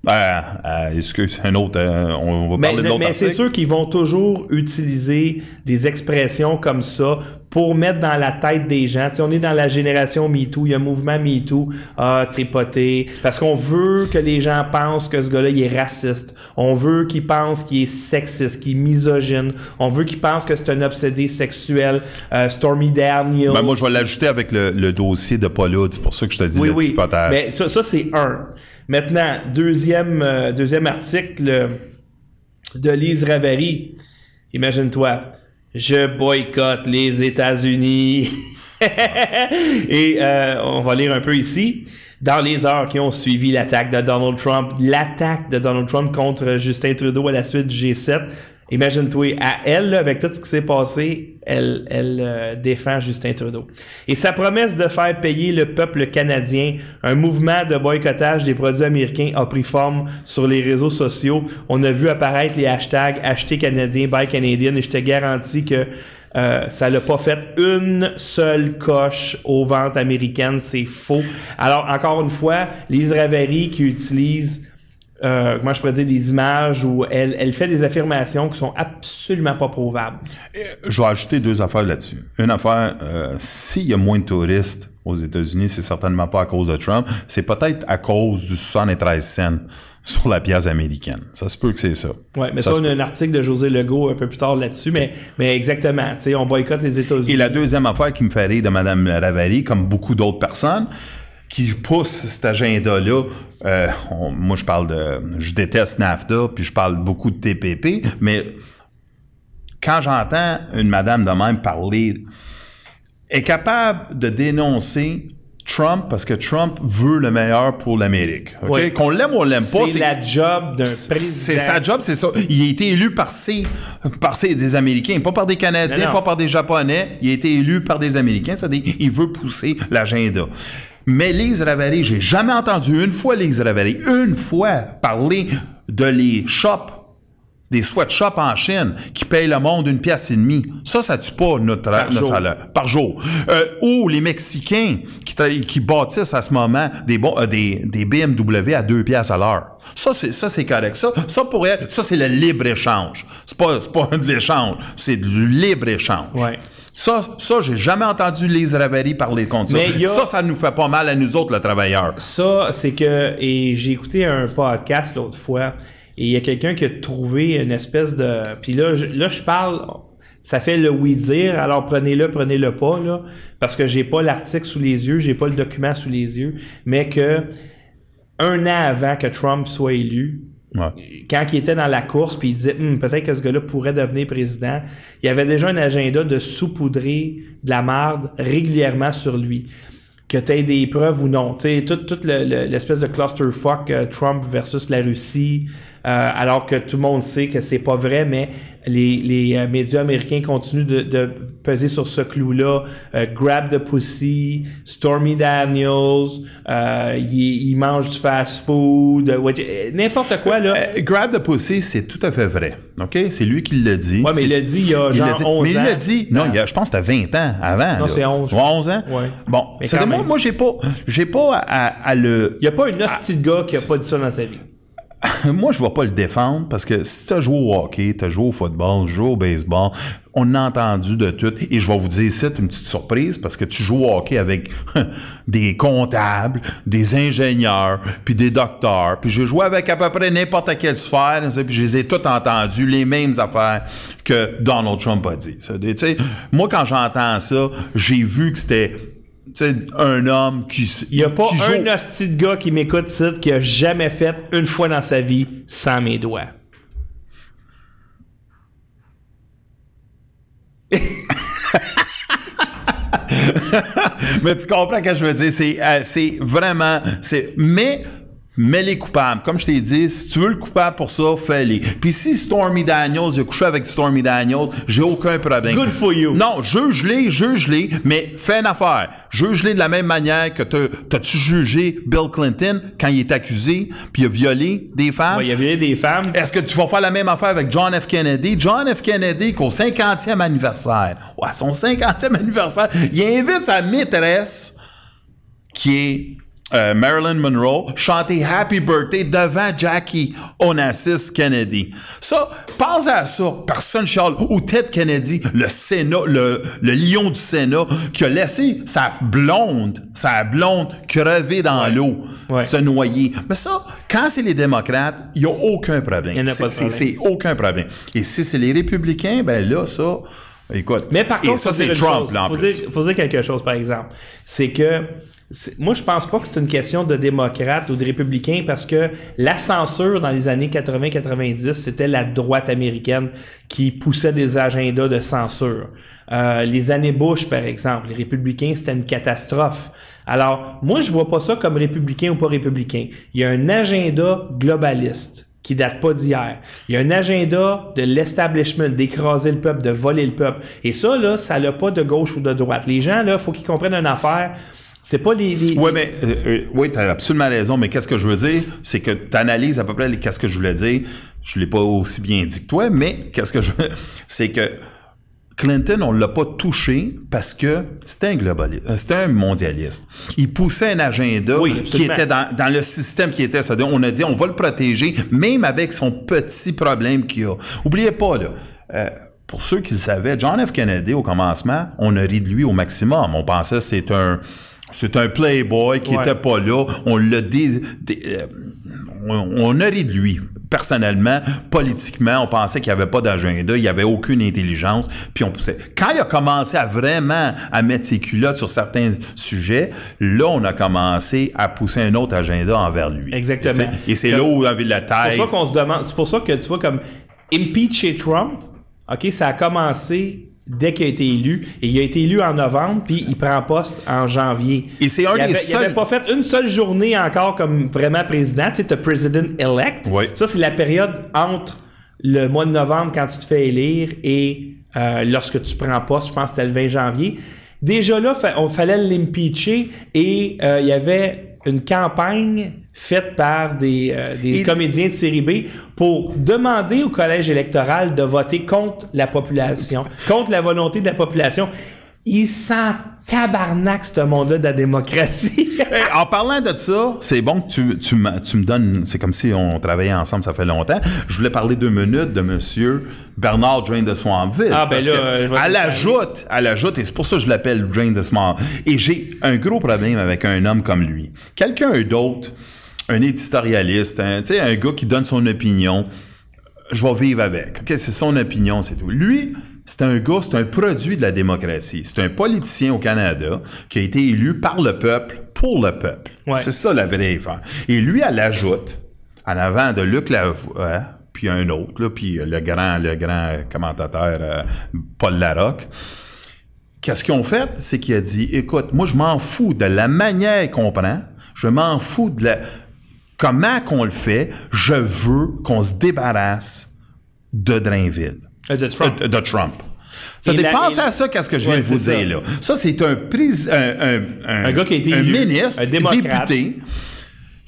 Euh, euh, excuse, un autre, euh, on va Mais, parler de l'autre mais c'est sûr qu'ils vont toujours utiliser des expressions comme ça pour mettre dans la tête des gens. Tu sais, on est dans la génération MeToo, il y a un mouvement MeToo, ah, tripoté, parce qu'on veut que les gens pensent que ce gars-là, il est raciste. On veut qu'il pense qu'il est sexiste, qu'il est misogyne. On veut qu'il pense que c'est un obsédé sexuel. Euh, Stormy Daniels. Ben, moi, je vais l'ajouter avec le, le dossier de Paul. C'est pour ça que je te dis oui, le oui. tripotage. Mais ça, ça c'est un. Maintenant, deuxième, euh, deuxième article euh, de Lise Ravary. Imagine-toi, je boycotte les États-Unis. Et euh, on va lire un peu ici. Dans les heures qui ont suivi l'attaque de Donald Trump, l'attaque de Donald Trump contre Justin Trudeau à la suite du G7, Imagine-toi, à elle, là, avec tout ce qui s'est passé, elle, elle euh, défend Justin Trudeau. Et sa promesse de faire payer le peuple canadien, un mouvement de boycottage des produits américains a pris forme sur les réseaux sociaux. On a vu apparaître les hashtags acheter canadien, buy canadien, et je te garantis que euh, ça l'a pas fait une seule coche aux ventes américaines, c'est faux. Alors, encore une fois, Lise Ravary qui utilise euh, comment je pourrais dire, des images où elle, elle fait des affirmations qui sont absolument pas prouvables. Je vais ajouter deux affaires là-dessus. Une affaire, euh, s'il y a moins de touristes aux États-Unis, c'est certainement pas à cause de Trump, c'est peut-être à cause du 73 cents sur la pièce américaine. Ça se peut que c'est ça. Ouais, mais ça, on a un article de José Legault un peu plus tard là-dessus, mais, mais exactement, tu sais, on boycotte les États-Unis. Et la deuxième affaire qui me fait rire de Mme Ravary, comme beaucoup d'autres personnes, qui pousse cet agenda-là. Euh, moi, je parle de... Je déteste NAFTA, puis je parle beaucoup de TPP, mais quand j'entends une madame de même parler, est capable de dénoncer Trump parce que Trump veut le meilleur pour l'Amérique. ok? Oui. Qu'on l'aime ou on l'aime pas, c'est la job d'un président. c'est sa job, c'est ça. Il a été élu par ses, par ses, des Américains, pas par des Canadiens, pas par des Japonais. Il a été élu par des Américains. Ça dit, il veut pousser l'agenda. Mais Lise Ravary, j'ai jamais entendu une fois Lise Ravary, une fois parler de les shops des sweatshops en Chine qui payent le monde une pièce et demie. Ça, ça tue pas notre, Par notre salaire. Par jour. Euh, ou les Mexicains qui, qui bâtissent à ce moment des, bon, euh, des, des BMW à deux pièces à l'heure. Ça, c'est, ça, c'est correct. Ça, ça pour elle, ça, c'est le libre-échange. C'est pas, c'est pas de l'échange. C'est du libre-échange. Ouais. Ça, ça, j'ai jamais entendu Lise Ravary parler contre ça. A- Ça, ça nous fait pas mal à nous autres, le travailleur. Ça, c'est que, et j'ai écouté un podcast l'autre fois, et il y a quelqu'un qui a trouvé une espèce de. Puis là, je, là, je parle. Ça fait le oui-dire, alors prenez-le, prenez-le pas, là, parce que j'ai pas l'article sous les yeux, j'ai pas le document sous les yeux, mais que un an avant que Trump soit élu, Quand il était dans la course, puis il disait Hum, peut-être que ce gars-là pourrait devenir président, il y avait déjà un agenda de saupoudrer de la marde régulièrement sur lui. Que tu aies des preuves ou non. Tu sais, toute toute le- le- l'espèce de clusterfuck euh, Trump versus la Russie, alors que tout le monde sait que c'est pas vrai, mais les, les euh, médias américains continuent de, de peser sur ce clou-là. Euh, grab the pussy, Stormy Daniels, euh, il, il mange du fast-food, euh, euh, n'importe quoi, là. Euh, grab the pussy, c'est tout à fait vrai. OK? C'est lui qui l'a dit. Ouais, mais il l'a dit il y a genre l'a dit. 11 mais il ans. l'a dit. Non, il y a- je pense que c'était 20 ans avant. Non, c'est 11, je Ouais, 11 ans? Ouais. Bon. Mais C'est moi, moi, j'ai pas, j'ai pas à, à le. Il n'y a pas une hostie de gars qui a pas dit ça dans sa vie. moi, je vais pas le défendre parce que si t'as joué au hockey, t'as joué au football, joué au baseball, on a entendu de tout. Et je vais vous dire c'est une petite surprise parce que tu joues au hockey avec des comptables, des ingénieurs, puis des docteurs. Puis j'ai joué avec à peu près n'importe quelle sphère, tu puis je les ai toutes entendues, les mêmes affaires que Donald Trump a dit. Tu moi, quand j'entends ça, j'ai vu que c'était tu sais, un homme qui... Il n'y a pas un hostie de gars qui m'écoute qui a jamais fait une fois dans sa vie sans mes doigts. Mais tu comprends ce que je veux dire? C'est, euh, c'est vraiment. C'est, mais. Mais les coupables, comme je t'ai dit, si tu veux le coupable pour ça, fais-les. Puis si Stormy Daniels, il a couché avec Stormy Daniels, j'ai aucun problème. Good for you. Non, juge-les, juge-les, mais fais une affaire. Juge-les de la même manière que t'as- t'as-tu jugé Bill Clinton quand il est accusé, puis il a violé des femmes? Ouais, il y avait des femmes. Est-ce que tu vas faire la même affaire avec John F. Kennedy? John F. Kennedy, qu'au 50e anniversaire, ouais, son 50e anniversaire, il invite sa maîtresse, qui est euh, Marilyn Monroe chanter Happy Birthday devant Jackie Onassis Kennedy. Ça, pense à ça. Personne chiale. Ou Ted Kennedy, le Sénat, le, le lion du Sénat, qui a laissé sa blonde, sa blonde crever dans l'eau, Ouais. se noyer. Mais ça, quand c'est les démocrates, il n'y a aucun problème. Il C'est- pas de c'est- problème. C'est aucun problème. Et si c'est les républicains, ben là, ça, écoute. Mais par et contre, ça, c'est Trump, chose. là, en faut plus. Dire, faut dire quelque chose, par exemple. C'est que moi, je pense pas que c'est une question de démocrates ou de républicains parce que la censure dans les années 80-90, c'était la droite américaine qui poussait des agendas de censure. Euh, les années Bush, par exemple, les républicains, c'était une catastrophe. Alors, moi, je vois pas ça comme républicain ou pas républicain. Il y a un agenda globaliste qui date pas d'hier. Il y a un agenda de l'establishment, d'écraser le peuple, de voler le peuple. Et ça, là, ça n'a pas de gauche ou de droite. Les gens, là, faut qu'ils comprennent une affaire. C'est pas les... les- Oui, mais euh, euh, oui, tu as absolument raison, mais qu'est-ce que je veux dire? C'est que tu analyses à peu près qu'est-ce que je voulais dire. Je l'ai pas aussi bien dit que toi, mais qu'est-ce que je veux? C'est que Clinton, on l'a pas touché parce que c'était un globaliste, euh, c'était un mondialiste. Il poussait un agenda Oui, qui était dans, dans le système qui était. C'est-à-dire, on a dit, on va le protéger, même avec son petit problème qu'il a. Oubliez pas, là. euh, pour ceux qui le savaient, John F. Kennedy, au commencement, on a ri de lui au maximum. On pensait que c'est un, c'est un playboy qui Ouais. était pas là. On l'a dé- euh, on, a ri de lui. Personnellement, politiquement, on pensait qu'il n'y avait pas d'agenda, il n'y avait aucune intelligence, puis on poussait. Quand il a commencé à vraiment à mettre ses culottes sur certains sujets, là, on a commencé à pousser un autre agenda envers lui. Exactement. Et c'est là où on avait la C'est thèse. pour ça qu'on se demande... C'est pour ça que, tu vois, comme impeacher Trump, OK, ça a commencé dès qu'il a été élu. Et il a été élu en novembre, puis il prend poste en janvier. Et c'est un il des avait, Il seuls- avait pas fait une seule journée encore comme vraiment président. Tu sais, t'as president-elect. Oui. Ça, c'est la période entre le mois de novembre quand tu te fais élire et euh, lorsque tu prends poste. Je pense que c'était le 20 janvier. Déjà là, fa- on fallait l'impeacher et euh, il y avait une campagne faite par des, euh, des Et- comédiens de série B pour demander au collège électoral de voter contre la population, contre la volonté de la population. Il sent tabarnak, ce monde-là, de la démocratie. Hey, en parlant de ça, c'est bon que tu, tu, me, tu me donnes. C'est comme si on travaillait ensemble, ça fait longtemps. Je voulais parler deux minutes de monsieur Bernard Drain de Swampville. Ah, ben parce là, que euh, je vais te elle parler. ajoute, elle ajoute, et c'est pour ça que je l'appelle Drain de Swampville. Et j'ai un gros problème avec un homme comme lui. Quelqu'un d'autre, un éditorialiste, un, tu sais, un gars qui donne son opinion, je vais vivre avec. OK, c'est son opinion, c'est tout. Lui, c'est un gars, c'est un produit de la démocratie. C'est un politicien au Canada qui a été élu par le peuple pour le peuple. Ouais. C'est ça la vraie affaire. Et lui, elle ajoute, en avant de Luc Lavoie, puis un autre, là, puis le grand, le grand commentateur euh, Paul Larocque, Qu'est-ce qu'ils ont fait? C'est qu'il a dit, écoute, moi, je m'en fous de la manière qu'on prend, je m'en fous de la... comment qu'on le fait, je veux qu'on se débarrasse de Drainville. Euh, de Trump. Euh, de Trump. Ça et- à ça qu'est-ce que je viens Ouais, de vous dire là. Ça c'est un, un, un, Un gars qui a été élu, ministre, un député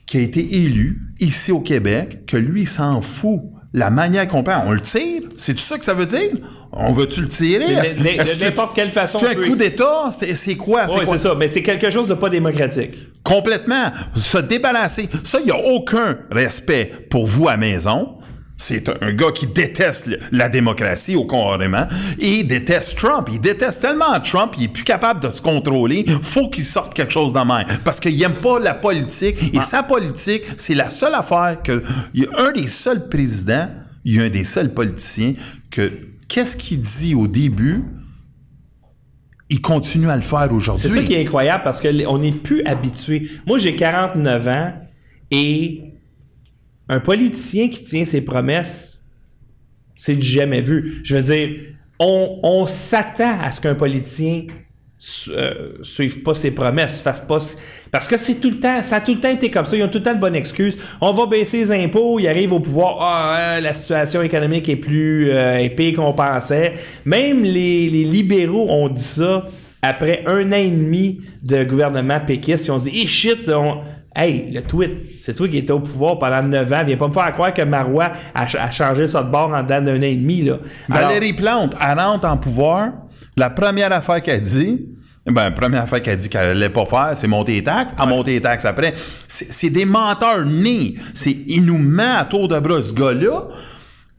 qui a été élu ici au Québec, que lui s'en fout. La manière qu'on prend, on le tire. C'est tout ça que ça veut dire? On veut-tu le tirer? De- n'importe quelle façon C'est un coup d'État? C'est quoi? Oui, c'est ça. Mais c'est quelque chose de pas démocratique. Complètement. Se débarrasser. Ça, il n'y a aucun respect pour vous à maison. C'est un, gars qui déteste la démocratie au carrément. Et il déteste Trump. Il déteste tellement Trump, il est plus capable de se contrôler. faut qu'il sorte quelque chose de même. Parce qu'il n'aime pas la politique. Et sa politique, c'est la seule affaire que... Il y a un des seuls présidents, il y a un des seuls politiciens que... Qu'est-ce qu'il dit au début? Il continue à le faire aujourd'hui. C'est ça qui est incroyable parce qu'on n'est plus habitué. Moi, j'ai 49 ans et un politicien qui tient ses promesses, c'est du jamais vu. Je veux dire, on, on s'attend à ce qu'un politicien euh, suive pas ses promesses, fasse pas. Parce que c'est tout le temps, ça a tout le temps été comme ça. Ils ont tout le temps de bonnes excuses. On va baisser les impôts, ils arrivent au pouvoir. Ah, hein, la situation économique est plus euh, est pire qu'on pensait. Même les, libéraux ont dit ça après un an et demi de gouvernement péquiste. Ils ont dit, hey shit, on- Hey, le tweet, c'est toi qui étais au pouvoir pendant 9 ans. Viens pas me faire croire que Marois a, ch- a changé ça de bord en dedans d'un an et demi. Là. Alors- Valérie Plante, elle rentre en pouvoir. La première affaire qu'elle dit, Ben, première affaire qu'elle dit qu'elle allait pas faire, c'est monter les taxes. À monter les taxes après. C'est c'est des menteurs nés. C'est, il nous met à tour de bras, ce gars-là.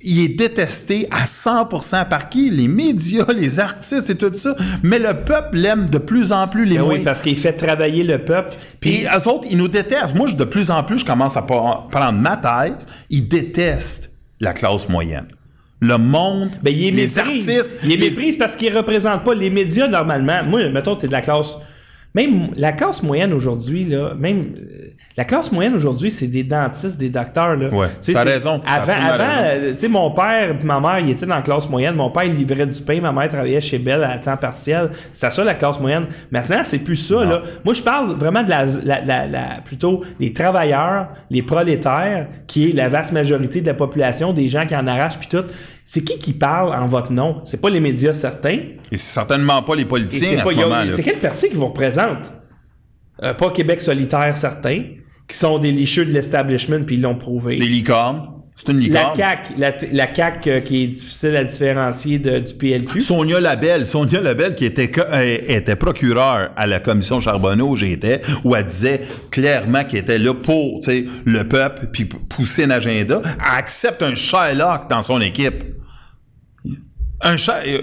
Il est détesté à 100% par qui? Les médias, les artistes et tout ça. Mais le peuple l'aime de plus en plus, les Ben oui, parce qu'il fait travailler le peuple. Puis eux autres, ils nous détestent. Moi, je- de plus en plus, je commence à prendre ma thèse. Ils détestent la classe moyenne. Le monde, Ben, il est les méprise. artistes, Il est les- méprise parce qu'il représente pas les médias normalement. Moi, mettons, tu es de la classe. Même la classe moyenne aujourd'hui, là, même la classe moyenne aujourd'hui, c'est des dentistes, des docteurs. Là. Ouais, t'as raison, Avant, avant euh, tu sais, mon père et ma mère, ils étaient dans la classe moyenne. Mon père, il livrait du pain. Ma mère travaillait chez Bell à temps partiel. C'est ça, la classe moyenne. Maintenant, c'est plus ça, là. Moi, je parle vraiment de la, la, la, la- plutôt des travailleurs, les prolétaires, qui est la vaste majorité de la population, des gens qui en arrachent puis tout. C'est qui qui parle en votre nom? C'est pas les médias certains? Et c'est certainement pas les politiciens à pas- ce moment-là. C'est quel parti qui vous représente? Euh, pas Québec solitaire, certains, qui sont des licheux de l'establishment, puis ils l'ont prouvé. Des licornes. C'est une La licorne. CAQ, la, la CAQ euh, qui est difficile à différencier de- du PLQ. Sonia Labelle, Sonia Labelle qui était, euh, était procureure à la commission Charbonneau où j'étais, où elle disait clairement qu'elle était là pour le peuple puis pousser un agenda, elle accepte un Shylock dans son équipe. Un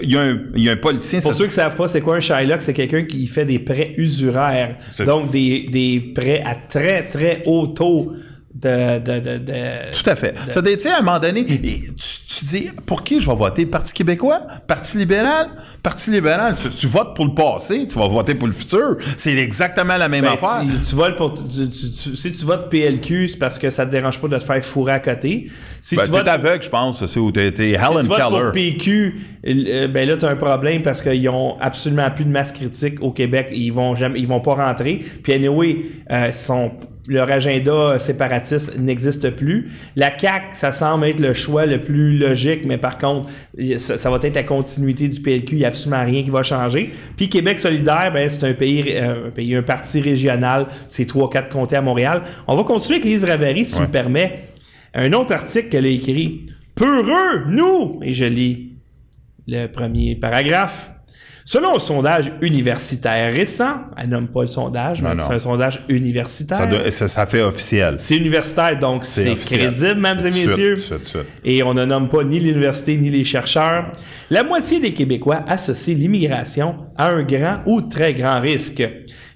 il y a un, il y a un politicien, Pour ça- ceux qui savent pas, c'est quoi un Shylock? C'est quelqu'un qui fait des prêts usuraires. Donc, des, des prêts à très, très haut taux de... de, de, de- Tout à fait. Ça, tu sais, à un moment donné, tu, tu dis, pour qui je vais voter? Parti québécois? Parti libéral? Parti libéral, tu, tu votes pour le passé, tu vas voter pour le futur. C'est exactement la même Ben, affaire. tu, tu votes pour, tu- tu- tu- si tu votes PLQ, c'est parce que ça te dérange pas de te faire fourrer à côté. Si Ben, tu t'es votes aveugle, je pense, c'est où t'es t'es Si Helen tu votes pour PQ, euh, ben là, tu as un problème parce qu'ils ont absolument plus de masse critique au Québec. Ils vont jamais, ils vont pas rentrer. Puis anyway, euh, son, leur agenda séparatiste n'existe plus. La CAQ, ça semble être le choix le plus logique, mais par contre, ça, ça va être la continuité du PLQ. Il n'y a absolument rien qui va changer. Puis Québec solidaire, ben, c'est un pays, euh, un pays, un parti régional. C'est trois, quatre comtés à Montréal. On va continuer avec Lise Ravary, si tu me permets. Un autre article qu'elle a écrit. Peureux, nous! Et je lis le premier paragraphe. Selon un sondage universitaire récent, elle nomme pas le sondage, mais c'est un sondage universitaire. Ça, doit- ça, ça fait officiel. C'est universitaire, donc c'est crédible, mesdames et suite, messieurs. suite, suite. Et on ne nomme pas ni l'université ni les chercheurs. La moitié des Québécois associent l'immigration à un grand ou très grand risque.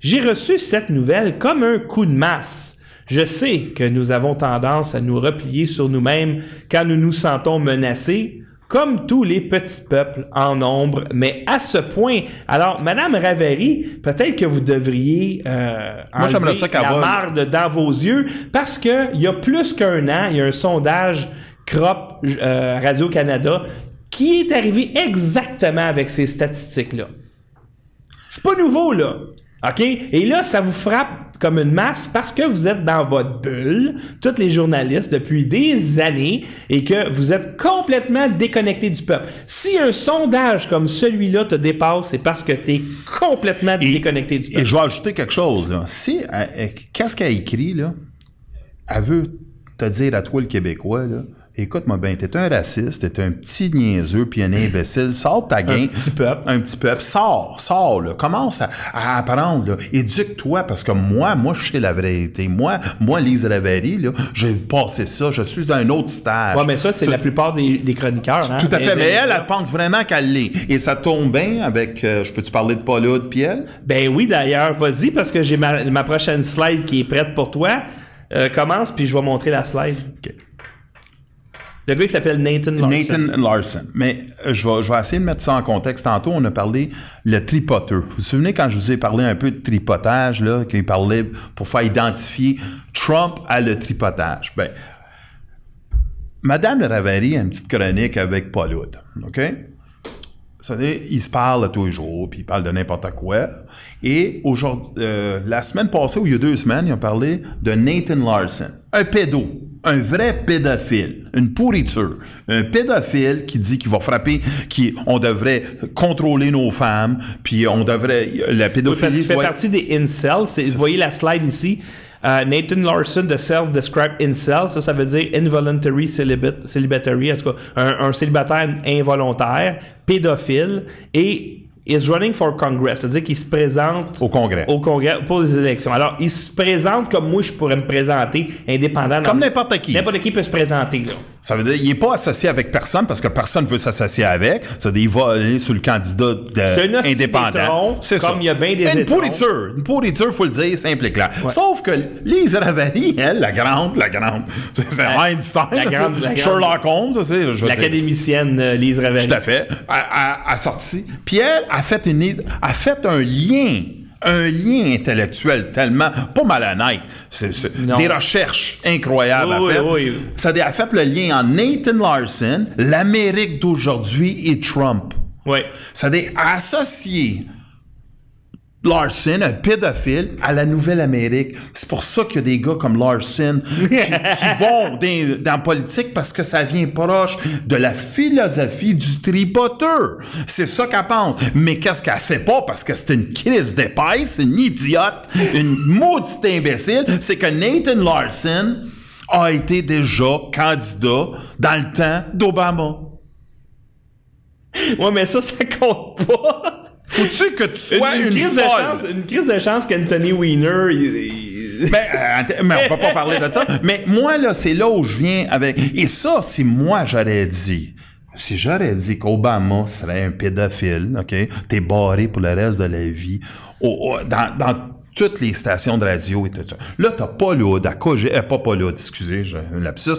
J'ai reçu cette nouvelle comme un coup de masse. Je sais que nous avons tendance à nous replier sur nous-mêmes quand nous nous sentons menacés, comme tous les petits peuples en nombre, mais à ce point. Alors, Madame Ravary, peut-être que vous devriez euh, Moi, enlever ça qu'elle la marde dans vos yeux parce que il y a plus qu'un an, il y a un sondage CROP euh, Radio-Canada qui est arrivé exactement avec ces statistiques-là. C'est pas nouveau, là. OK? Et là, ça vous frappe comme une masse parce que vous êtes dans votre bulle, tous les journalistes, depuis des années, et que vous êtes complètement déconnecté du peuple. Si un sondage comme celui-là te dépasse, c'est parce que tu es complètement déconnecté du Et peuple. je vais ajouter quelque chose. Là. Si, euh, euh, qu'est-ce qu'elle écrit, là? Elle veut te dire à toi, le Québécois, là, écoute-moi bien, t'es un raciste, t'es un petit niaiseux puis un imbécile, sors de ta gain. Un petit peuple. Un petit peuple. Sors, sors, là. Commence à, à apprendre, là. Éduque-toi, parce que moi, moi, je sais la vérité. Moi, moi, Lise Ravary, là, j'ai passé ça, je suis dans un autre stage. Ouais, mais ça, c'est Tout- la plupart des, des chroniqueurs. hein. Tout à fait, mais elle, elle pense vraiment qu'elle l'est. Et ça tombe bien avec, euh, je peux-tu parler de Paula puis elle? Ben oui, d'ailleurs, vas-y, parce que j'ai ma, ma prochaine slide qui est prête pour toi. Euh, commence, puis je vais montrer la slide. Le gars, il s'appelle Nathan Larson. Nathan Larson. Mais euh, je vais, essayer de mettre ça en contexte. Tantôt, on a parlé le tripoteur. Vous vous souvenez quand je vous ai parlé un peu de tripotage, là, qu'il parlait pour faire identifier Trump à le tripotage? Ben, Madame Ravary a une petite chronique avec Paul Hood, OK? Ils se parlent tous les jours, puis ils parlent de n'importe quoi. Et aujourd'hui, euh, la semaine passée, ou il y a deux semaines, ils ont parlé de Nathan Larson, un pédo, un vrai pédophile, une pourriture, un pédophile qui dit qu'il va frapper, qui on devrait contrôler nos femmes, puis on devrait la Oui, pédophilie. parce qu'il fait doit- partie des incels. C'est- Vous voyez la slide ici. Euh, Nathan Larson, the self-described incel, ça, ça veut dire involuntary celibate, celibatary, en tout cas, un, un célibataire involontaire, pédophile, et is running for Congress. C'est-à-dire qu'il se présente Au Congrès. au Congrès pour les élections. Alors, il se présente comme moi, je pourrais me présenter indépendant. Comme n'importe qui. N'importe qui peut se présenter, là. Ça veut dire qu'il n'est pas associé avec personne parce que personne ne veut s'associer avec. Ça veut dire qu'il va aller sur le candidat de- indépendant. C'est comme il y a bien des Une pourriture. Une pourriture, faut le dire, simple et clair. Sauf que Lise Ravary, elle, la grande, la grande, c'est Einstein, la grande- la grande- Sherlock Holmes, ça, c'est, L'académicienne euh, Lise Ravary. tout à fait, a, a- a sorti. Puis elle a fait, une, a fait un lien, un lien intellectuel tellement, pas malhonnête, c'est, c'est des recherches incroyables Oui, à faire. oui, oui. Ça a fait le lien entre Nathan Larson, l'Amérique d'aujourd'hui et Trump. Ouais. Ça a associé Larson, un pédophile, à la Nouvelle-Amérique. C'est pour ça qu'il y a des gars comme Larson qui, qui vont dans, dans la politique parce que ça vient proche de la philosophie du tripoteur. C'est ça qu'elle pense. Mais qu'est-ce qu'elle sait pas? Parce que c'est une crise d'épaisse, une idiote, une maudite imbécile, c'est que Nathan Larson a été déjà candidat dans le temps d'Obama. Ouais, mais ça, ça compte pas. Faut-tu que tu sois une, une, crise de chance, une crise de chance qu'Anthony Weiner. il- il- Ben, euh, mais on peut pas parler de ça. Mais moi, là, c'est là où je viens avec. Et ça, si moi, j'aurais dit. Si j'aurais dit qu'Obama serait un pédophile, OK, t'es barré pour le reste de la vie, dans toutes les stations de radio et tout ça. Là, t'as Paul à Cogé, pas Paul Hood, excusez, j'ai un lapsus.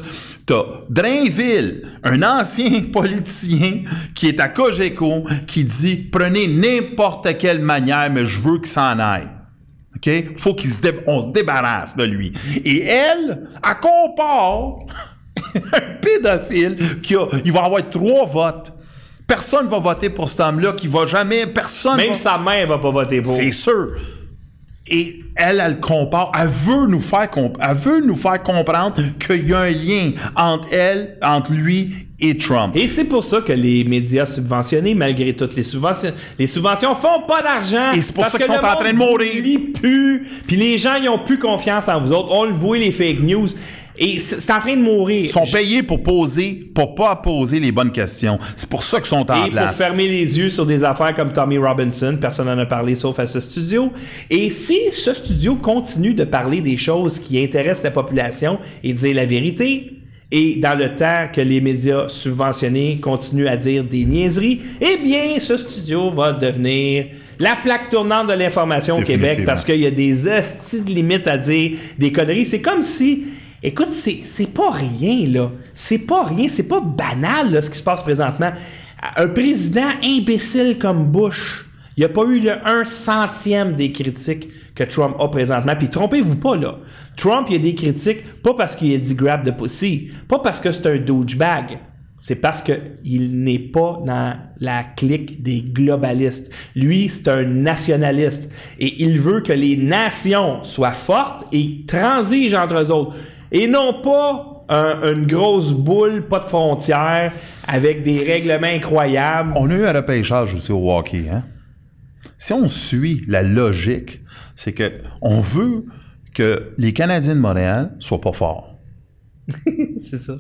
T'as Drainville, un ancien politicien qui est à Cogeco, qui dit prenez n'importe quelle manière, mais je veux qu'il s'en aille. OK? Faut qu'on se, dé- on se débarrasse de lui. Et elle, elle compare un pédophile qui a, il va avoir trois votes. Personne va voter pour cet homme-là qui va jamais, personne Même va- sa mère va pas voter pour. c'est sûr. Et elle, elle compare, elle veut nous faire, comp- elle veut nous faire comprendre qu'il y a un lien entre elle, entre lui et Trump. Et c'est pour ça que les médias subventionnés, malgré toutes les subventions, les subventions font pas d'argent. Et c'est pour Parce ça qu'ils sont en train de mourir. lit plus. Puis les gens, ils ont plus confiance en vous autres. On le voit, les fake news. Et c'est en train de mourir. Ils sont payés pour poser, pour pas poser les bonnes questions. C'est pour ça qu'ils sont en Et pour place. fermer les yeux sur des affaires comme Tommy Robinson, personne n'en a parlé sauf à ce studio. Et si ce studio continue de parler des choses qui intéressent la population et dire la vérité, et dans le temps que les médias subventionnés continuent à dire des niaiseries, eh bien, ce studio va devenir la plaque tournante de l'information au Québec parce qu'il y a des estis de limites à dire des conneries. C'est comme si. Écoute, c'est pas rien, là. C'est pas rien, c'est pas banal, là, ce qui se passe présentement. Un président imbécile comme Bush, il n'y a pas eu le 1 centième des critiques que Trump a présentement. Puis trompez-vous pas, là. Trump, il y a des critiques, pas parce qu'il a dit grab de pussy, pas parce que c'est un douchebag. C'est parce qu'il n'est pas dans la clique des globalistes. Lui, c'est un nationaliste. Et il veut que les nations soient fortes et transigent entre eux autres. Et non pas un- une grosse boule, pas de frontières, avec des règlements incroyables. On a eu un repêchage aussi au hockey, hein? Si on suit la logique, c'est que on veut que les Canadiens de Montréal soient pas forts. C'est ça.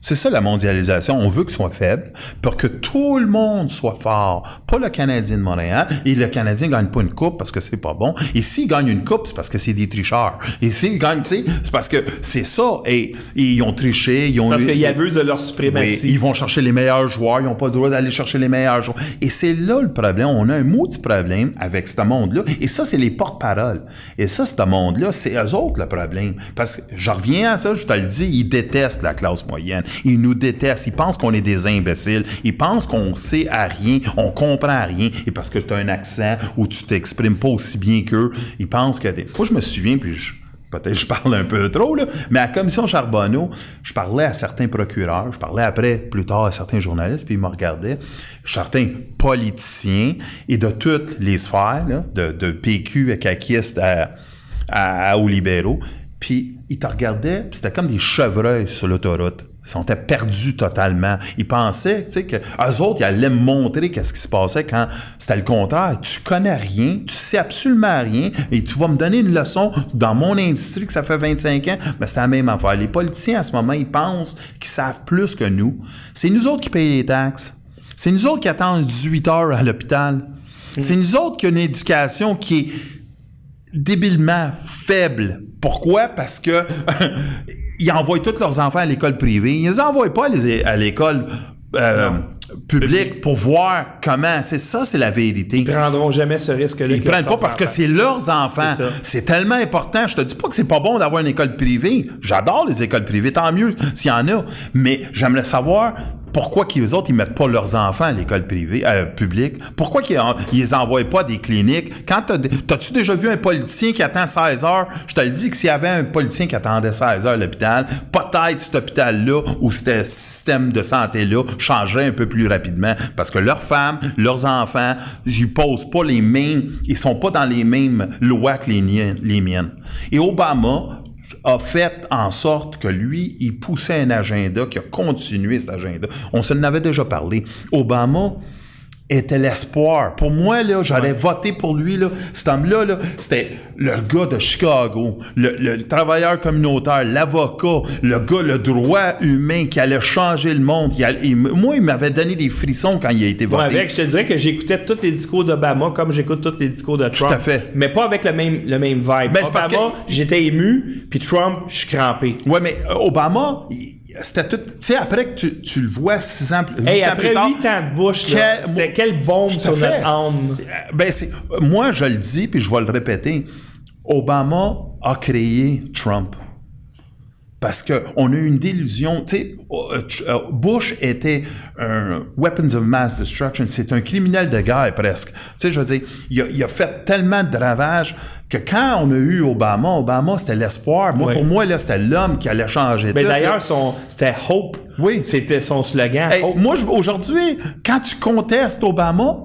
C'est ça la mondialisation. On veut qu'ils soient faibles pour que tout le monde soit fort. Pas le Canadien de Montréal. Et le Canadien gagne pas une coupe parce que c'est pas bon. Et s'il gagne une coupe, c'est parce que c'est des tricheurs. Et s'il gagne, c'est parce que c'est ça. Et, et ils ont triché, ils ont Parce qu'ils abusent de leur oui, suprématie. ils vont chercher les meilleurs joueurs, ils n'ont pas le droit d'aller chercher les meilleurs joueurs. Et c'est là le problème. On a un maudit problème avec ce monde-là. Et ça, c'est les porte-paroles. Et ça, ce monde-là, c'est eux autres le problème. Parce que je reviens à ça, je te le dis, ils détestent la classe moyenne. Ils nous détestent. Ils pensent qu'on est des imbéciles. Ils pensent qu'on sait à rien, on comprend rien. Et parce que tu as un accent ou tu t'exprimes pas aussi bien qu'eux, ils pensent que t'es... Moi, je me souviens, puis je peut-être je parle un peu trop, là, mais à la commission Charbonneau, je parlais à certains procureurs, je parlais après, plus tard, à certains journalistes, puis ils me regardaient, certains politiciens, et de toutes les sphères, de, PQ à caquiste à, à, à- aux libéraux, puis ils te regardaient, puis c'était comme des chevreuils sur l'autoroute. Ils sont perdus totalement. Ils pensaient, tu sais, que eux autres, ils allaient me montrer qu'est-ce qui se passait quand c'était le contraire. Tu connais rien, tu sais absolument rien, et tu vas me donner une leçon dans mon industrie que ça fait 25 ans. Mais c'est la même affaire. Les politiciens, à ce moment, ils pensent qu'ils savent plus que nous. C'est nous autres qui payons les taxes. C'est nous autres qui attendent 18 heures à l'hôpital. C'est nous autres qui ont une éducation qui est débilement faible. Pourquoi? Parce que ils envoient tous leurs enfants à l'école privée. Ils les envoient pas à les- à l'école euh, publique pour voir comment. C'est ça, c'est la vérité. Ils prendront jamais ce risque-là. Ils prennent pas parce que c'est leurs enfants. C'est tellement important. Je te dis pas que c'est pas bon d'avoir une école privée. J'adore les écoles privées, tant mieux s'il y en a. Mais j'aimerais savoir pourquoi qu'ils autres ils mettent pas leurs enfants à l'école privée euh, publique? Pourquoi qu'ils ils les envoient pas à des cliniques? Quand t'as- t'as-tu déjà vu un politicien qui attend 16 heures? Je te le dis que s'il y avait un politicien qui attendait 16 heures à l'hôpital, peut-être cet hôpital-là ou ce système de santé-là changerait un peu plus rapidement parce que leurs femmes, leurs enfants, ils posent pas les mêmes, ils sont pas dans les mêmes lois que les, les miennes. Et Obama a fait en sorte que lui, il poussait un agenda qui a continué cet agenda. On s'en avait déjà parlé. Obama était l'espoir. Pour moi, là, j'aurais voté pour lui, là. Cet homme-là, là, c'était le gars de Chicago, le, le travailleur communautaire, l'avocat, le gars, le droit humain qui allait changer le monde. Il allait- il- moi, il m'avait donné des frissons quand il a été voté. Avec, je te dirais que j'écoutais tous les discours d'Obama comme j'écoute tous les discours de Trump. à fait. Mais pas avec le même, le même vibe. Ben, Obama, que- j'étais ému, puis Trump, je suis crampé. Ouais, mais euh, Obama, il- c'était tout. Tu sais, après que tu, tu le vois six ans, huit Hey, après plus tard. 8 ans de quel- c'était quelle bombe sur fait. notre âme? Euh, Ben, c'est, moi, je le dis, puis je vais le répéter. Obama a créé Trump. Parce qu'on a eu une délusion. Tu sais, euh, euh, Bush était un weapons of mass destruction. C'est un criminel de guerre presque. Tu sais, je veux dire, il a, il a fait tellement de ravages que quand on a eu Obama, Obama, c'était l'espoir. Moi, Oui. pour moi, là, c'était l'homme qui allait changer Mais d'ailleurs, son, c'était Hope. Oui. C'était son slogan. Hey, Hope. moi, aujourd'hui, quand tu contestes Obama,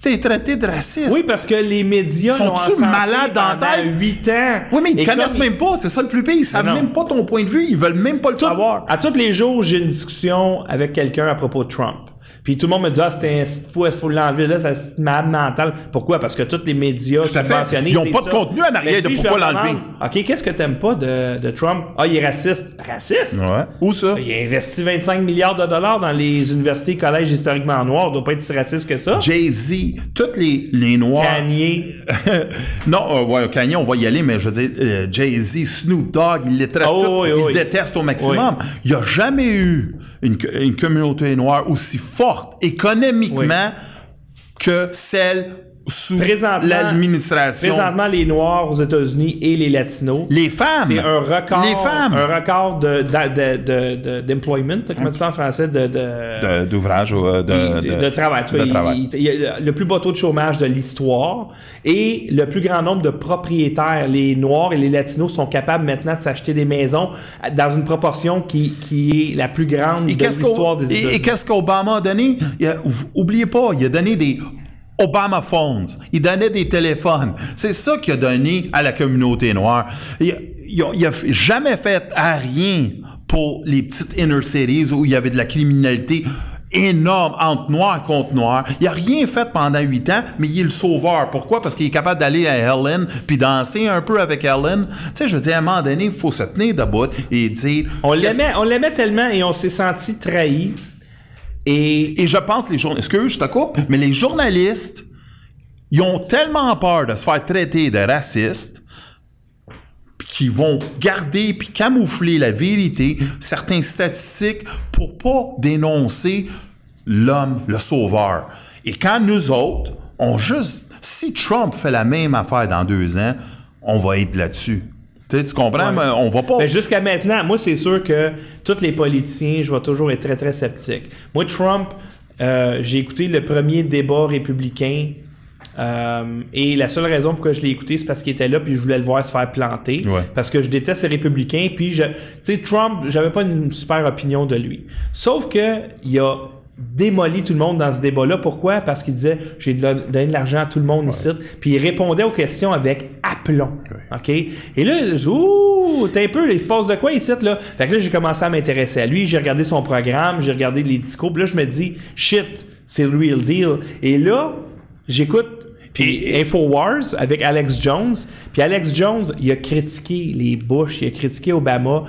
t'es traité de raciste. Oui, parce que les médias Sont-tu malades pendant tête? 8 ans? Oui, mais ils Et te connaissent même pas, c'est ça le plus pire. Ils savent même pas ton point de vue, ils veulent même pas le savoir. À tous les jours, j'ai une discussion avec quelqu'un à propos de Trump. Puis tout le monde me dit ah c'était un fou, il faut l'enlever? Là, c'est malade mental. Pourquoi? Parce que tous les médias subventionnés, Ils ont c'est pas de contenu en arrière de si pourquoi l'enlever. Ok, qu'est-ce que t'aimes pas de, de Trump? Ah, il est raciste. Raciste? Ouais. Où ça? Il a investi 25 milliards de dollars dans les universités et collèges historiquement noirs. Il doit pas être si raciste que ça. Jay-Z, toutes les, les Noirs. Kanye. non, euh, ouais, Kanye, on va y aller, mais je veux dire, euh, Jay-Z, Snoop Dogg, il les traite Oh, tous, oui, il oui. déteste au maximum. Il n'y a jamais eu une, une communauté noire aussi forte économiquement que celle sous Présentement, l'administration. présentement, les Noirs aux États-Unis et les Latinos. Les femmes. C'est un record. Les femmes. Un record de, de, de, de- d'employment, comment tu dis ça en français? De, D'ouvrage ou euh, de, de, de travail. Tu vois, il- travail. il- le plus bas taux de chômage de l'histoire et le plus grand nombre de propriétaires. Les Noirs et les Latinos sont capables maintenant de s'acheter des maisons dans une proportion qui, qui est la plus grande Et de l'histoire des États-Unis. Et, qu'est-ce qu'Obama a donné? Il a- ou- oubliez pas, il a donné des Obama Phones. Il donnait des téléphones. C'est ça qu'il a donné à la communauté noire. Il, a- il a- il a f- jamais fait à rien pour les petites inner cities où il y avait de la criminalité énorme entre noirs contre noirs. Il a rien fait pendant huit ans, mais il est le sauveur. Pourquoi? Parce qu'il est capable d'aller à Helen puis danser un peu avec Helen. Tu sais, je veux dire, à un moment donné, il faut se tenir debout et dire... On qu'est-ce- l'aimait, on l'aimait tellement et on s'est senti trahi. Et je pense les journalistes, excuse, je te coupe, mais les journalistes, ils ont tellement peur de se faire traiter de racistes qu'ils vont garder puis camoufler la vérité, certaines statistiques pour pas dénoncer l'homme, le sauveur. Et quand nous autres, on juste, si Trump fait la même affaire dans deux ans, on va être là-dessus. Tu comprends? Ouais. Mais on va pas. Ben, jusqu'à maintenant, moi, c'est sûr que tous les politiciens, je vais toujours être très, très sceptique. Moi, Trump, euh, j'ai écouté le premier débat républicain. euh, et la seule raison pourquoi je l'ai écouté, c'est parce qu'il était là, puis je voulais le voir se faire planter. Ouais. Parce que je déteste les républicains. Puis, je, tu sais, Trump, j'avais pas une super opinion de lui. Sauf que il a démoli tout le monde dans ce débat-là. Pourquoi? Parce qu'il disait j'ai donné de l'argent à tout le monde ici. Puis il répondait aux questions avec aplomb. OK? Et là, ouh, t'es un peu, il se passe de quoi ici, là? Fait que là, j'ai commencé à m'intéresser à lui. J'ai regardé son programme, j'ai regardé les discours. Puis là, je me dis, shit, c'est le real deal. Et là, j'écoute puis Infowars avec Alex Jones. Puis Alex Jones, il a critiqué les Bush, il a critiqué Obama.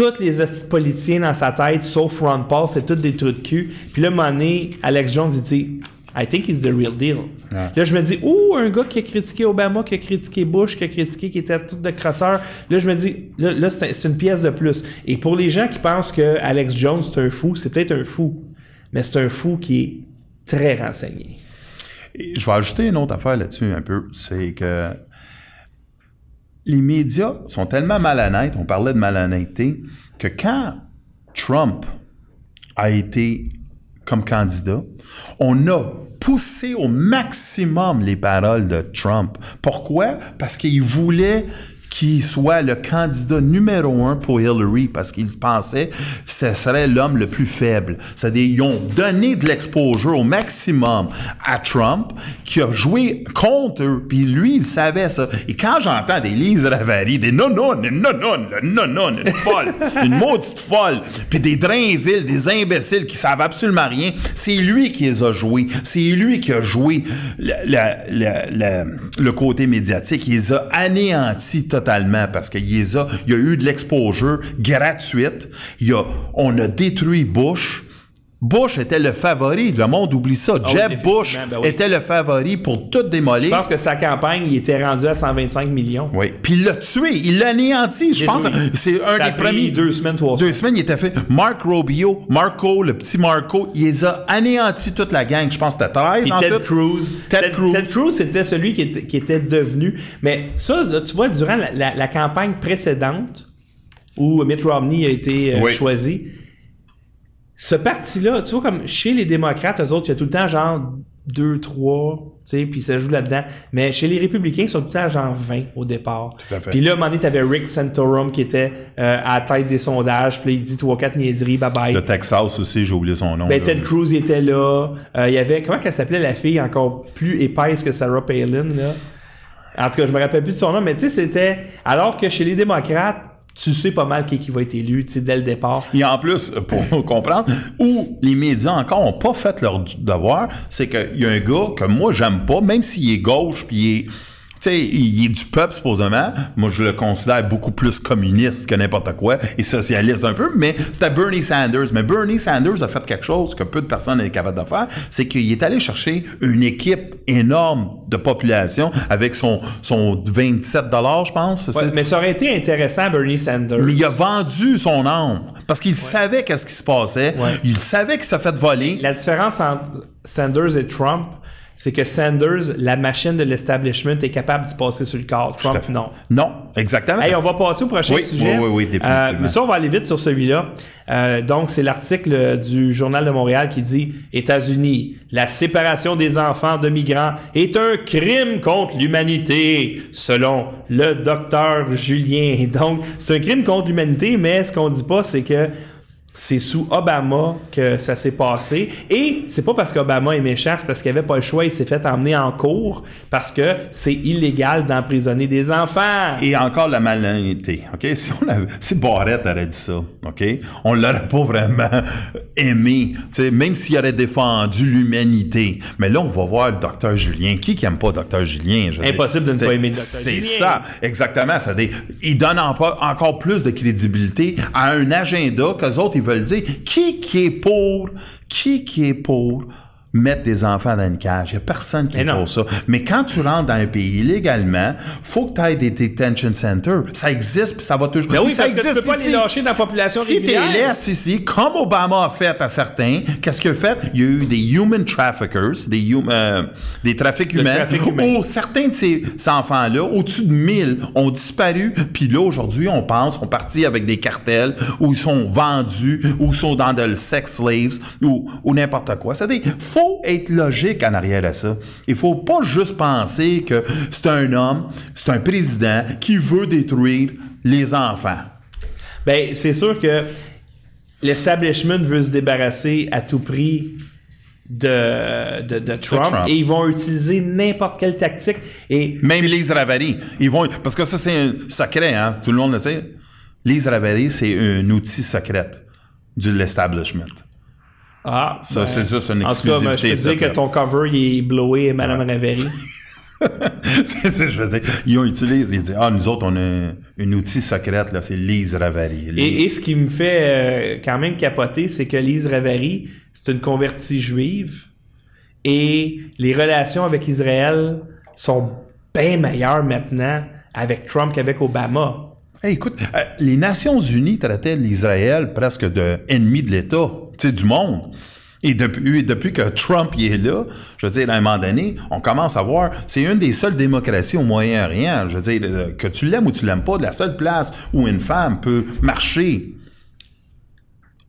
Tous les politiciens dans sa tête, sauf Ron Paul, c'est tous des trucs de cul. Puis là, à un moment donné, Alex Jones, il dit I think he's the real deal. Là, je me dis, ouh, un gars qui a critiqué Obama, qui a critiqué Bush, qui a critiqué, qui était tout de crasseur. Là, je me dis, là, là, c'est un- c'est une pièce de plus. Et pour les gens qui pensent que Alex Jones, c'est un fou, c'est peut-être un fou, mais c'est un fou qui est très renseigné. Et je vais ajouter une autre affaire là-dessus un peu, c'est que les médias sont tellement malhonnêtes, on parlait de malhonnêteté, que quand Trump a été comme candidat, on a poussé au maximum les paroles de Trump. Pourquoi? Parce qu'il voulait qu'il soit le candidat numéro un pour Hillary parce qu'ils pensaient que ce serait l'homme le plus faible. C'est-à-dire, ils ont donné de l'exposure au maximum à Trump qui a joué contre eux. Puis lui, il savait ça. Et quand j'entends des Lise Ravary, des non non non non non non non une folle, une maudite folle, puis des Drainville, des imbéciles qui savent absolument rien, c'est lui qui les a joués. C'est lui qui a joué le, le- le- le- le côté médiatique. Il les a anéantis totalement parce qu'il y a eu de l'exposure gratuite. Y a, on a détruit Bush. Bush était le favori. Le monde oublie ça. oui, Jeb Bush ben oui. était le favori pour tout démolir. Je pense que sa campagne, il était rendu à 125 millions. Oui. Puis il l'a tué, il l'a anéanti. Je pense c'est un Ça des premiers. deux semaines, trois Deux semaines, il était fait. Mark Rubio, Marco, le petit Marco, il les a anéantis toute la gang. Je pense que c'était 13 Puis en Ted tout. Cruz. Ted Cruz. Ted Cruz, c'était celui qui était, qui était devenu. Mais ça, là, tu vois, durant la, la- la campagne précédente, où Mitt Romney a été euh, Oui. choisi, ce parti-là, tu vois, comme chez les démocrates, eux autres, il y a tout le temps genre 2, 3, tu sais, puis ça joue là-dedans. Mais chez les républicains, ils sont tout le temps genre 20 au départ. Tout à fait. Puis là, à un moment donné, t'avais Rick Santorum qui était euh, à la tête des sondages, puis il dit 3-4 niaiseries, bye-bye. Le Texas aussi, j'ai oublié son nom. Ben, là. Ted Cruz il était là. Euh, Il y avait, comment qu'elle s'appelait la fille encore plus épaisse que Sarah Palin, là? En tout cas, je me rappelle plus de son nom, mais tu sais, c'était. Alors que chez les démocrates, tu sais pas mal qui, qui va être élu, tu sais, dès le départ. Et en plus, pour comprendre, où les médias encore ont pas fait leur devoir, c'est qu'il y a un gars que moi j'aime pas, même s'il est gauche, puis il est, tu sais, il est du peuple supposément. Moi, je le considère beaucoup plus communiste que n'importe quoi et socialiste un peu, mais c'était Bernie Sanders. Mais Bernie Sanders a fait quelque chose que peu de personnes sont capables de faire, c'est qu'il est allé chercher une équipe énorme de population avec son, son 27 dollars, je pense. Ouais, mais ça aurait été intéressant, Bernie Sanders. Mais il a vendu son âme parce qu'il savait qu'est-ce qui se passait. Ouais. Il savait qu'il s'est fait voler. La différence entre Sanders et Trump, c'est que Sanders, la machine de l'establishment, est capable de se passer sur le corps. Trump, non. Non, exactement. Hey, on va passer au prochain Oui, sujet. oui, oui, oui, définitivement. Euh, mais ça, on va aller vite sur celui-là. Euh, donc, c'est l'article euh, du Journal de Montréal qui dit États-Unis, la séparation des enfants de migrants est un crime contre l'humanité, selon le docteur Julien. Donc, c'est un crime contre l'humanité, mais ce qu'on dit pas, c'est que c'est sous Obama que ça s'est passé. Et c'est pas parce qu'Obama est méchant, c'est parce qu'il avait pas le choix, il s'est fait emmener en cours parce que c'est illégal d'emprisonner des enfants. Et encore la malhonnêteté, OK? Si, on si Barrett aurait dit ça, OK? On l'aurait pas vraiment aimé, même s'il aurait défendu l'humanité. Mais là, on va voir le docteur Julien. Qui qui aime pas docteur Julien? je? Impossible de ne pas aimer le Dr. C'est Julien. ça, exactement. Ça il donne encore, encore plus de crédibilité à un agenda qu'eux autres, ils veulent dire. Qui qui est pour, qui qui est pour? Mettre des enfants dans une cage? Il n'y a personne qui Mais pour ça. Mais quand tu rentres dans un pays illégalement, faut que tu aies des detention centers. Ça existe, puis ça va toujours. Ben oui, ça parce que tu peux pas ici. les lâcher dans la population Si tu régulière. laisses ici, comme Obama a fait à certains, qu'est-ce qu'il a fait? Il y a eu des human traffickers, des, hum- euh, des trafics humains, trafic humain. où certains de ces, ces enfants-là, au-dessus de 1000, ont disparu. Puis là, aujourd'hui, on pense, sont partis avec des cartels, où ils sont vendus, ou ils sont dans de le sex slaves, ou, ou n'importe quoi. C'est-à-dire, faut être logique en arrière à ça. Il faut pas juste penser que c'est un homme, c'est un président qui veut détruire les enfants. Ben, c'est sûr que l'establishment veut se débarrasser à tout prix de, de, de Trump, Trump. et ils vont utiliser n'importe quelle tactique. Et Même Lise Ravary, ils vont parce que ça c'est un secret, hein, tout le monde le sait. Lise Ravary, c'est un outil secret de l'establishment. Ah, Ça, c'est ça, c'est une En tout cas, ben, je peux exclusivité te dire que secrète. ton cover il est blowé, Madame Ravary. C'est- c'est- je veux dire, ils ont utilisé, ils disent, ah, nous autres, on a un outil secret, là, c'est Lise Ravary. Et, et ce qui me fait euh, quand même capoter, c'est que Lise Ravary, c'est une convertie juive et les relations avec Israël sont bien meilleures maintenant avec Trump qu'avec Obama. Hey, écoute, euh, les Nations Unies traitaient l'Israël presque de ennemi de l'État, du monde. Et depuis, depuis que Trump y est là, je veux dire, à un moment donné, on commence à voir, c'est une des seules démocraties au Moyen-Orient. Je veux dire, euh, que tu l'aimes ou tu l'aimes pas, de la seule place où une femme peut marcher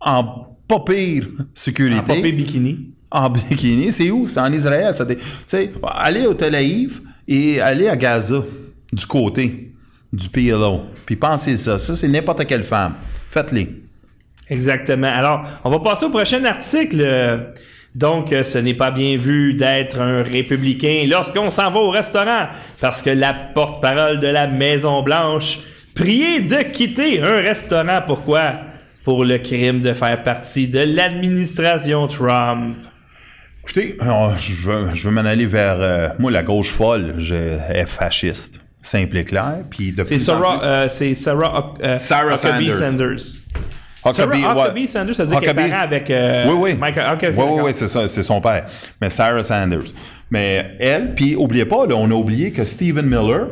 en pas pire sécurité. En popé bikini. En bikini, c'est où? C'est en Israël. Tu sais, allez au Tel Aviv et allez à Gaza, du côté du PLO. Puis pensez ça. Ça, c'est n'importe quelle femme. Faites-les. Exactement. Alors, on va passer au prochain article. Donc, euh, ce n'est pas bien vu d'être un républicain lorsqu'on s'en va au restaurant, parce que la porte-parole de la Maison-Blanche priait de quitter un restaurant. Pourquoi? Pour le crime de faire partie de l'administration Trump. Écoutez, je veux, je veux m'en aller vers... euh, moi, la gauche folle, je est fasciste. Simple et clair. Puis de C'est Sarah, plus- euh, c'est Sarah, euh, Sarah Huckabee Sanders. Sanders. Huckabee, Sarah ouais. Huckabee Sanders, ça veut dire qu'elle est Huckabee. parent avec euh, oui, oui. Ok, oui, oui, c'est ça, c'est son père. Mais Sarah Sanders. Mais elle, puis oubliez pas, là, on a oublié que Stephen Miller,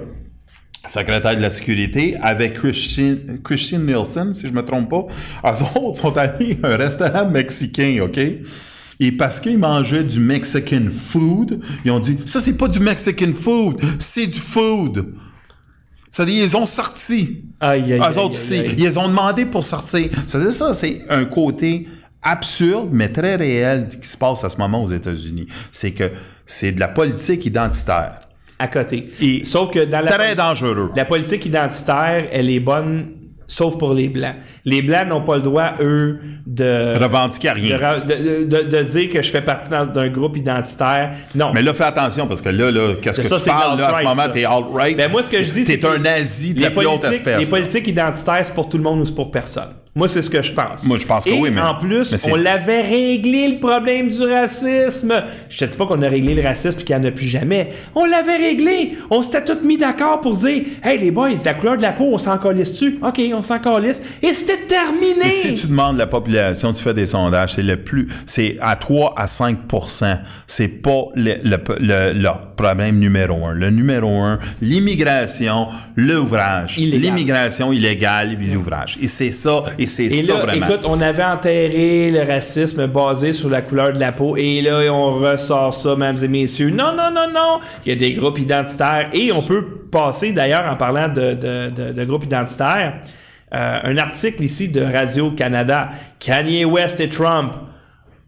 secrétaire de la sécurité, avec Christian, Christian Nielsen, si je me trompe pas, eux autres sont allés à un restaurant mexicain, OK? Et parce qu'ils mangeaient du Mexican food, ils ont dit, ça, c'est pas du Mexican food, c'est du food. C'est-à-dire, ils ont sorti. Aïe, aïe, Eux aïe, autres aussi. Ils ont demandé pour sortir. C'est-à-dire, ça, c'est un côté absurde, mais très réel qui se passe à ce moment aux États-Unis. C'est que c'est de la politique identitaire. À côté. Et Sauf que dans la, Très dangereux. la politique identitaire, elle est bonne, sauf pour les Blancs. Les Blancs n'ont pas le droit, eux, de, Revendiquer à de, rien. ra- de- de- de dire que je fais partie d'un groupe identitaire. Non. Mais là, fais attention, parce que là, là qu'est-ce que Ça, tu parles, là, à ce moment, t'es alt-right. Ben, moi, ce que je dis, c'est T'es un nazi de la plus haute espèce. les politiques identitaires, c'est pour tout le monde ou c'est pour personne. Moi, c'est ce que je pense. Moi, je pense que Et oui, mais- en plus, mais on l'avait réglé le problème du racisme. Je te dis pas qu'on a réglé le racisme et qu'il n'y en a plus jamais. On l'avait réglé. On s'était tous mis d'accord pour dire Hey, les boys, la couleur de la peau, on s'en calisse-tu? OK, on s'en calisse. Et c'était terminé. Et si tu demandes la population, tu fais des sondages, c'est le plus, c'est à 3 à 5% C'est pas le, le, le- problème numéro un. Le numéro un, l'immigration, l'ouvrage. L'immigration illégale et l'ouvrage. Et c'est ça, et c'est Et ça là, vraiment. écoute, on avait enterré le racisme basé sur la couleur de la peau. Et là, on ressort ça, mesdames et messieurs. Non, non, non, non. Il y a des groupes identitaires. Et on peut passer, d'ailleurs, en parlant de, de, de- de groupes identitaires, euh, un article ici de Radio-Canada. Kanye West et Trump.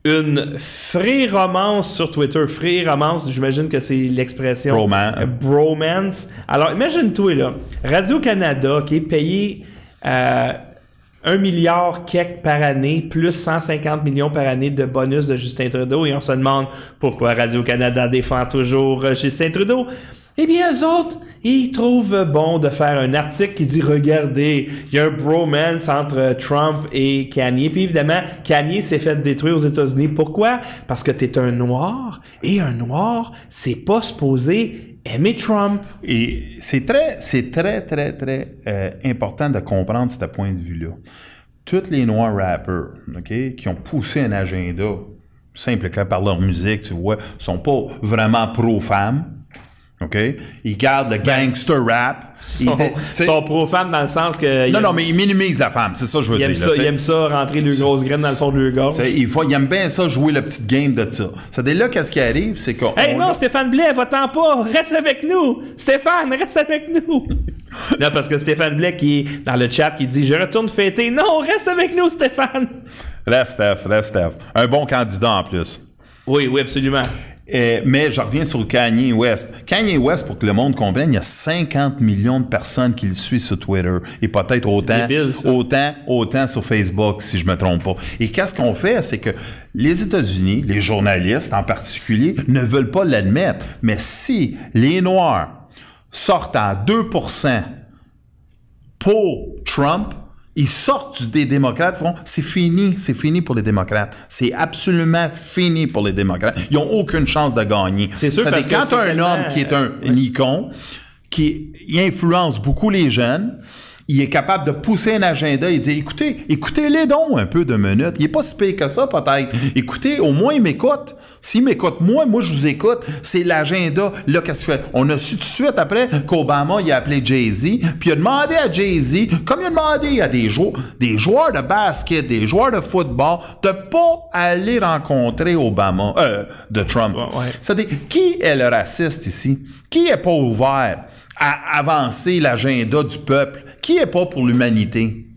Une free romance sur Twitter. Free romance, j'imagine que c'est l'expression. Broman- Euh, bromance. Alors, imagine-toi, là, Radio-Canada qui est payé euh, 1 milliard kek par année, plus 150 millions par année de bonus de Justin Trudeau, et on se demande pourquoi Radio-Canada défend toujours euh, Justin Trudeau. Eh bien, eux autres, ils trouvent bon de faire un article qui dit Regardez, il y a un bromance entre Trump et Kanye. Puis évidemment, Kanye s'est fait détruire aux États-Unis. Pourquoi? Parce que t'es un noir, et un noir, c'est pas supposé aimer Trump. Et c'est très, c'est très, très, très euh, important de comprendre ce point de vue-là. Tous les noirs rappers, OK, qui ont poussé un agenda, simple que par leur musique, tu vois, sont pas vraiment pro-femmes. OK? Ils gardent le gangster rap. Ils Sont, sont pro-femmes dans le sens que. non, non, mais ils minimisent la femme, c'est ça que je veux dire. aiment, là, ça, ça, rentrer le grosse graine dans le fond de leur gorge. Il faut, aiment bien ça, jouer le petit game de ça. C'est là, qu'est-ce qui arrive, c'est qu'on. Hey on- non, Stéphane Blais, va-t'en pas, reste avec nous! Stéphane, reste avec nous! non, parce que Stéphane Blais qui est dans le chat qui dit Je retourne fêter. Non, reste avec nous, Stéphane! Reste, Steph, reste, Steph. Un bon candidat en plus. Oui, oui, absolument. Euh, mais je reviens sur Kanye West. Kanye West, pour que le monde comprenne, il y a 50 millions de personnes qui le suivent sur Twitter. Et peut-être autant, débile, autant, autant sur Facebook, si je me trompe pas. Et qu'est-ce qu'on fait? C'est que les États-Unis, les journalistes en particulier, ne veulent pas l'admettre. Mais si les Noirs sortent à 2% pour Trump, Ils sortent des démocrates, font c'est fini, c'est fini pour les démocrates. C'est absolument fini pour les démocrates. Ils n'ont aucune chance de gagner. C'est sûr, Ça parce dit, que quand c'est tu as un tellement- homme qui est un icône, qui influence beaucoup les jeunes, il est capable de pousser un agenda et dire écoutez, écoutez-les donc un peu de minutes. Il est pas si pire que ça, peut-être. Écoutez, au moins il m'écoute. S'il m'écoute, moi, moi je vous écoute. C'est l'agenda. Là, qu'est-ce qu'il fait? On a su tout de suite après qu'Obama il a appelé Jay-Z, puis il a demandé à Jay-Z, comme il a demandé à des joueurs, des joueurs de basket, des joueurs de football, de pas aller rencontrer Obama, euh, de Trump. Ouais. C'est-à-dire, qui est le raciste ici? Qui est pas ouvert? À avancer l'agenda du peuple? Qui est pas pour l'humanité?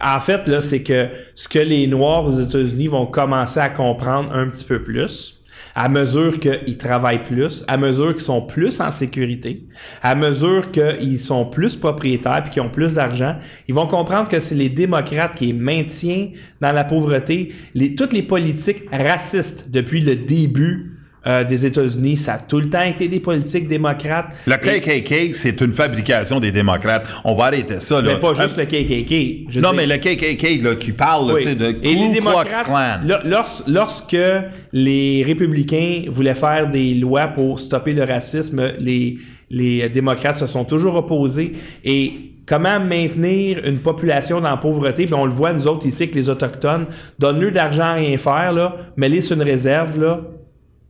En fait, là, c'est que ce que les Noirs aux États-Unis vont commencer à comprendre un petit peu plus, à mesure qu'ils travaillent plus, à mesure qu'ils sont plus en sécurité, à mesure qu'ils sont plus propriétaires puis qu'ils ont plus d'argent, ils vont comprendre que c'est les démocrates qui maintiennent dans la pauvreté. Toutes les politiques racistes depuis le début euh, des États-Unis, ça a tout le temps été des politiques démocrates. Le Et- KKK, c'est une fabrication des démocrates. On va arrêter ça, là. mais pas juste Euh, le KKK. Je Non, mais le KKK, là, qui parle, Oui. de Et les Ku Klux démocrates, lorsque les républicains voulaient faire des lois pour stopper le racisme, les, les démocrates se sont toujours opposés. Et comment maintenir une population dans la pauvreté? Ben, on le voit, nous autres, ici, que les Autochtones, donne-leur d'argent à rien faire, là, mets-les sur une réserve, là,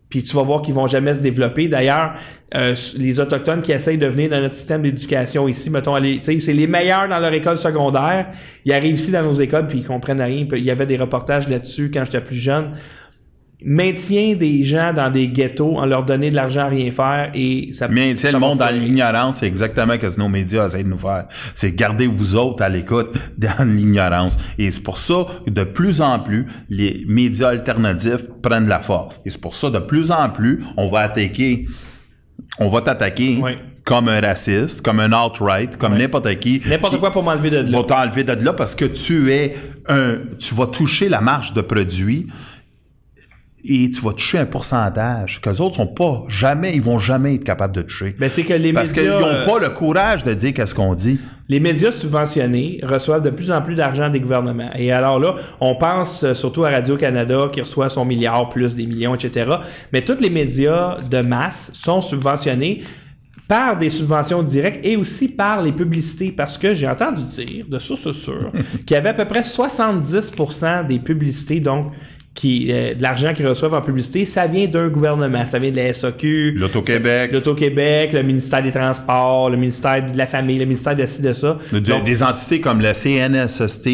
puis tu vas voir qu'ils vont jamais se développer. D'ailleurs, euh, les Autochtones qui essayent de venir dans notre système d'éducation ici, mettons, c'est les meilleurs dans leur école secondaire. Ils arrivent ici dans nos écoles puis ils comprennent rien. Il y avait des reportages là-dessus quand j'étais plus jeune. Maintien des gens dans des ghettos en leur donnant de l'argent à rien faire et ça ça le monde dans l'ignorance, c'est exactement ce que nos médias essaient de nous faire. C'est garder vous autres à l'écoute dans l'ignorance. Et c'est pour ça que de plus en plus, les médias alternatifs prennent de la force. Et c'est pour ça, de plus en plus, on va attaquer, on va t'attaquer comme un raciste, comme un alt-right, comme n'importe qui. N'importe quoi pour m'enlever de là. va t'enlever de là parce que tu es un, tu vas toucher la marge de produit et tu vas toucher un pourcentage que les autres sont pas jamais, ils vont jamais être capables de toucher. Ben, c'est que les parce qu'ils n'ont euh, pas le courage de dire qu'est-ce qu'on dit. Les médias subventionnés reçoivent de plus en plus d'argent des gouvernements. Et alors là, on pense euh, surtout à Radio-Canada qui reçoit son milliard plus des millions, etc. Mais tous les médias de masse sont subventionnés par des subventions directes et aussi par les publicités. Parce que j'ai entendu dire, de source sûre, qu'il y avait à peu près 70% des publicités, donc qui, euh, de l'argent qu'ils reçoivent en publicité, ça vient d'un gouvernement. Ça vient de la SAQ, L'Auto-Québec. L'Auto-Québec, le ministère des Transports, le ministère de la Famille, le ministère de ci, de ça. Donc, des entités comme le CNSST,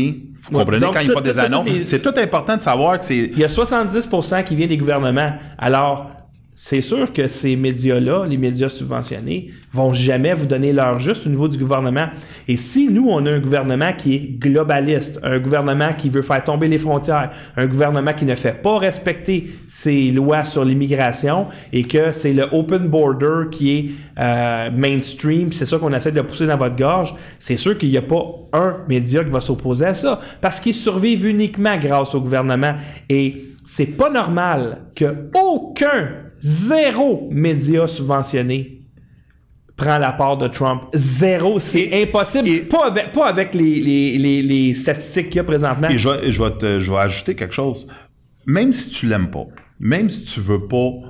vous comprenez, donc quand tout- font des tout- tout- annonces, c'est tout important de savoir que c'est... il y a 70% qui vient des gouvernements. Alors, c'est sûr que ces médias-là, les médias subventionnés, vont jamais vous donner leur juste au niveau du gouvernement. Et si nous, on a un gouvernement qui est globaliste, un gouvernement qui veut faire tomber les frontières, un gouvernement qui ne fait pas respecter ses lois sur l'immigration et que c'est le open border qui est euh, mainstream, c'est ça qu'on essaie de pousser dans votre gorge, c'est sûr qu'il n'y a pas un média qui va s'opposer à ça parce qu'ils survivent uniquement grâce au gouvernement. Et c'est pas normal que aucun, zéro média subventionné prend la part de Trump. Zéro, c'est impossible. et- pas avec, pas avec les, les, les, les statistiques qu'il y a présentement. Et je, vais- je, vais te- je vais ajouter quelque chose. Même si tu l'aimes pas, même si tu veux pas euh,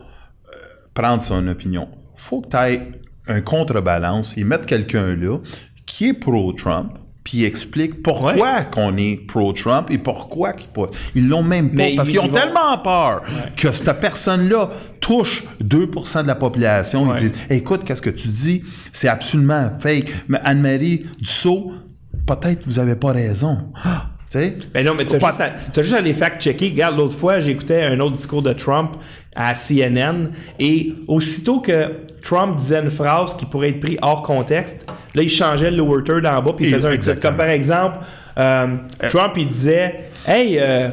prendre son opinion, faut que tu aies un contrebalance et mettre quelqu'un là qui est pro-Trump puis il explique pourquoi Ouais. qu'on est pro-Trump et pourquoi qu'ils pas. Ils l'ont même pas. Mais parce ils- qu'ils ont vont- tellement peur que cette personne-là touche 2% de la population. Ouais. Ils disent Écoute, qu'est-ce que tu dis? C'est absolument fake. Mais Anne-Marie Dussault, peut-être vous avez pas raison. Ah, tu sais? Ben non, mais t'as Pas- juste, à- t'as juste à les fact-checker. Regarde, l'autre fois, j'écoutais un autre discours de Trump à CNN et aussitôt que Trump disait une phrase qui pourrait être prise hors contexte, là, il changeait le lower third en bas puis il faisait un titre. Comme par exemple, euh, Trump, il disait « Hey, euh,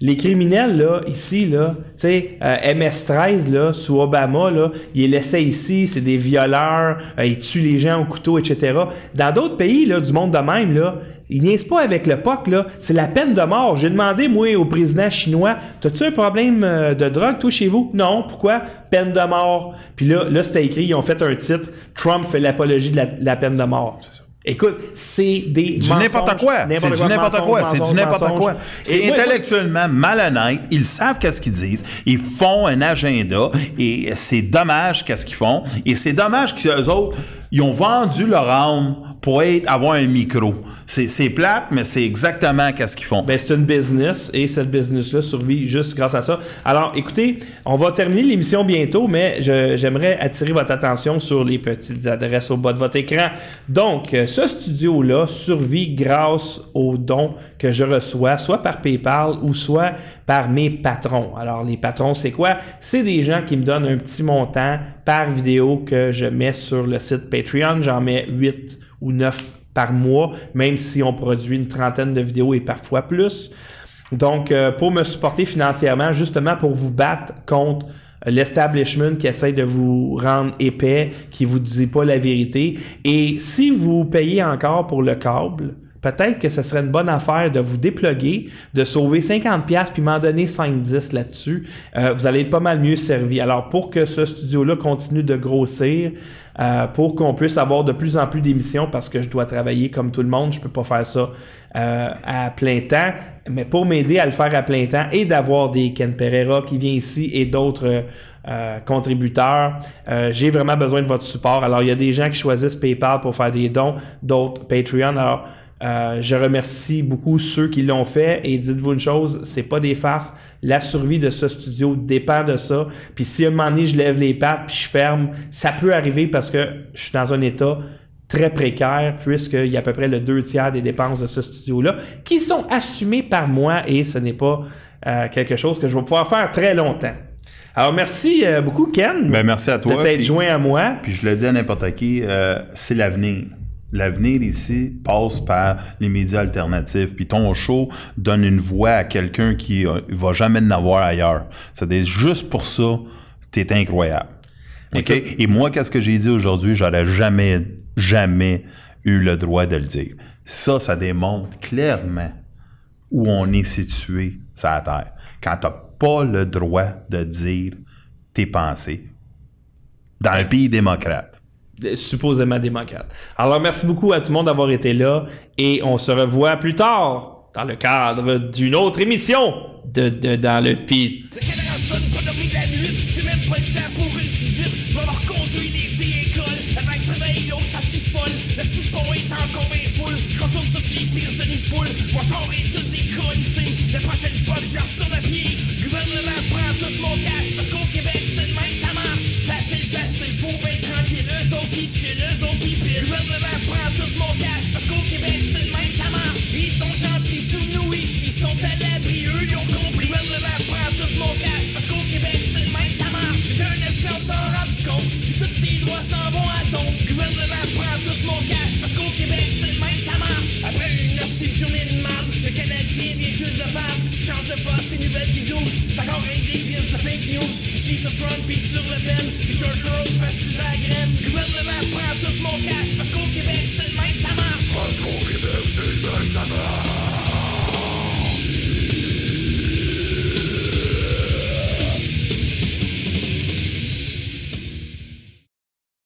les criminels, là, ici, là, tu sais, euh, MS-13, là, sous Obama, là, ils les laissaient ici, c'est des violeurs, euh, ils tuent les gens au couteau, etc. Dans d'autres pays, là, du monde de même, là, ils niaisent pas avec le POC, là, c'est la peine de mort. J'ai demandé, moi, au président chinois, t'as-tu un problème euh, de drogue, toi, chez vous? Non, pourquoi? Peine de mort. Puis là, là, c'était écrit, ils ont fait un titre, Trump fait l'apologie de la, la peine de mort. Écoute, c'est des Du n'importe quoi. C'est du n'importe quoi. C'est du n'importe quoi. C'est intellectuellement malhonnête. Ils savent qu'est-ce qu'ils disent. Ils font un agenda et c'est dommage qu'est-ce qu'ils font. Et c'est dommage qu'eux autres, ils ont vendu leur âme pour être, avoir un micro. C'est plate, mais c'est exactement qu'est-ce qu'ils font. Ben, c'est une business et cette business-là survit juste grâce à ça. Alors, écoutez, on va terminer l'émission bientôt, mais j'aimerais attirer votre attention sur les petites adresses au bas de votre écran. Donc, euh, ce studio-là survit grâce aux dons que je reçois, soit par PayPal ou soit par mes patrons. Alors, les patrons, c'est quoi? C'est des gens qui me donnent un petit montant par vidéo que je mets sur le site Patreon. J'en mets 8 ou 9 par mois, même si on produit une trentaine de vidéos et parfois plus. Donc, euh, pour me supporter financièrement, justement pour vous battre contre l'establishment qui essaie de vous rendre épais, qui vous dit pas la vérité. Et si vous payez encore pour le câble, peut-être que ce serait une bonne affaire de vous déploguer, de sauver 50$ puis m'en donner 5-10 là-dessus. Euh, vous allez être pas mal mieux servi. Alors, pour que ce studio-là continue de grossir, euh, pour qu'on puisse avoir de plus en plus d'émissions parce que je dois travailler comme tout le monde. Je peux pas faire ça euh, à plein temps. Mais pour m'aider à le faire à plein temps et d'avoir des Ken Pereira qui vient ici et d'autres contributeurs, j'ai vraiment besoin de votre support. Alors, il y a des gens qui choisissent PayPal pour faire des dons, d'autres Patreon. Alors, euh, je remercie beaucoup ceux qui l'ont fait et dites-vous une chose, c'est pas des farces. La survie de ce studio dépend de ça. Puis si à un moment donné je lève les pattes puis je ferme, ça peut arriver parce que je suis dans un état très précaire puisqu'il y a à peu près le deux tiers des dépenses de ce studio-là qui sont assumées par moi et ce n'est pas euh, quelque chose que je vais pouvoir faire très longtemps. Alors, merci euh, beaucoup, Ken. Ben, merci à toi. De t'être joint à moi. Puis je le dis à n'importe qui, c'est l'avenir. L'avenir ici passe par les médias alternatifs. Puis ton show donne une voix à quelqu'un qui euh, va jamais n'avoir ailleurs. C'est juste pour ça, t'es incroyable. OK? Et moi, qu'est-ce que j'ai dit aujourd'hui? J'aurais jamais, jamais eu le droit de le dire. Ça, ça démontre clairement où on est situé sur la Terre. Quand t'as pas le droit de dire tes pensées dans le pays démocrate supposément démocrate. Alors, merci beaucoup à tout le monde d'avoir été là et on se revoit plus tard dans le cadre d'une autre émission de, de Dans le Pit. she's a front piece of living. The church rolls fast as I get in. Cause when the left part of more cash, my school keeps and my summer. My school keeps my summer.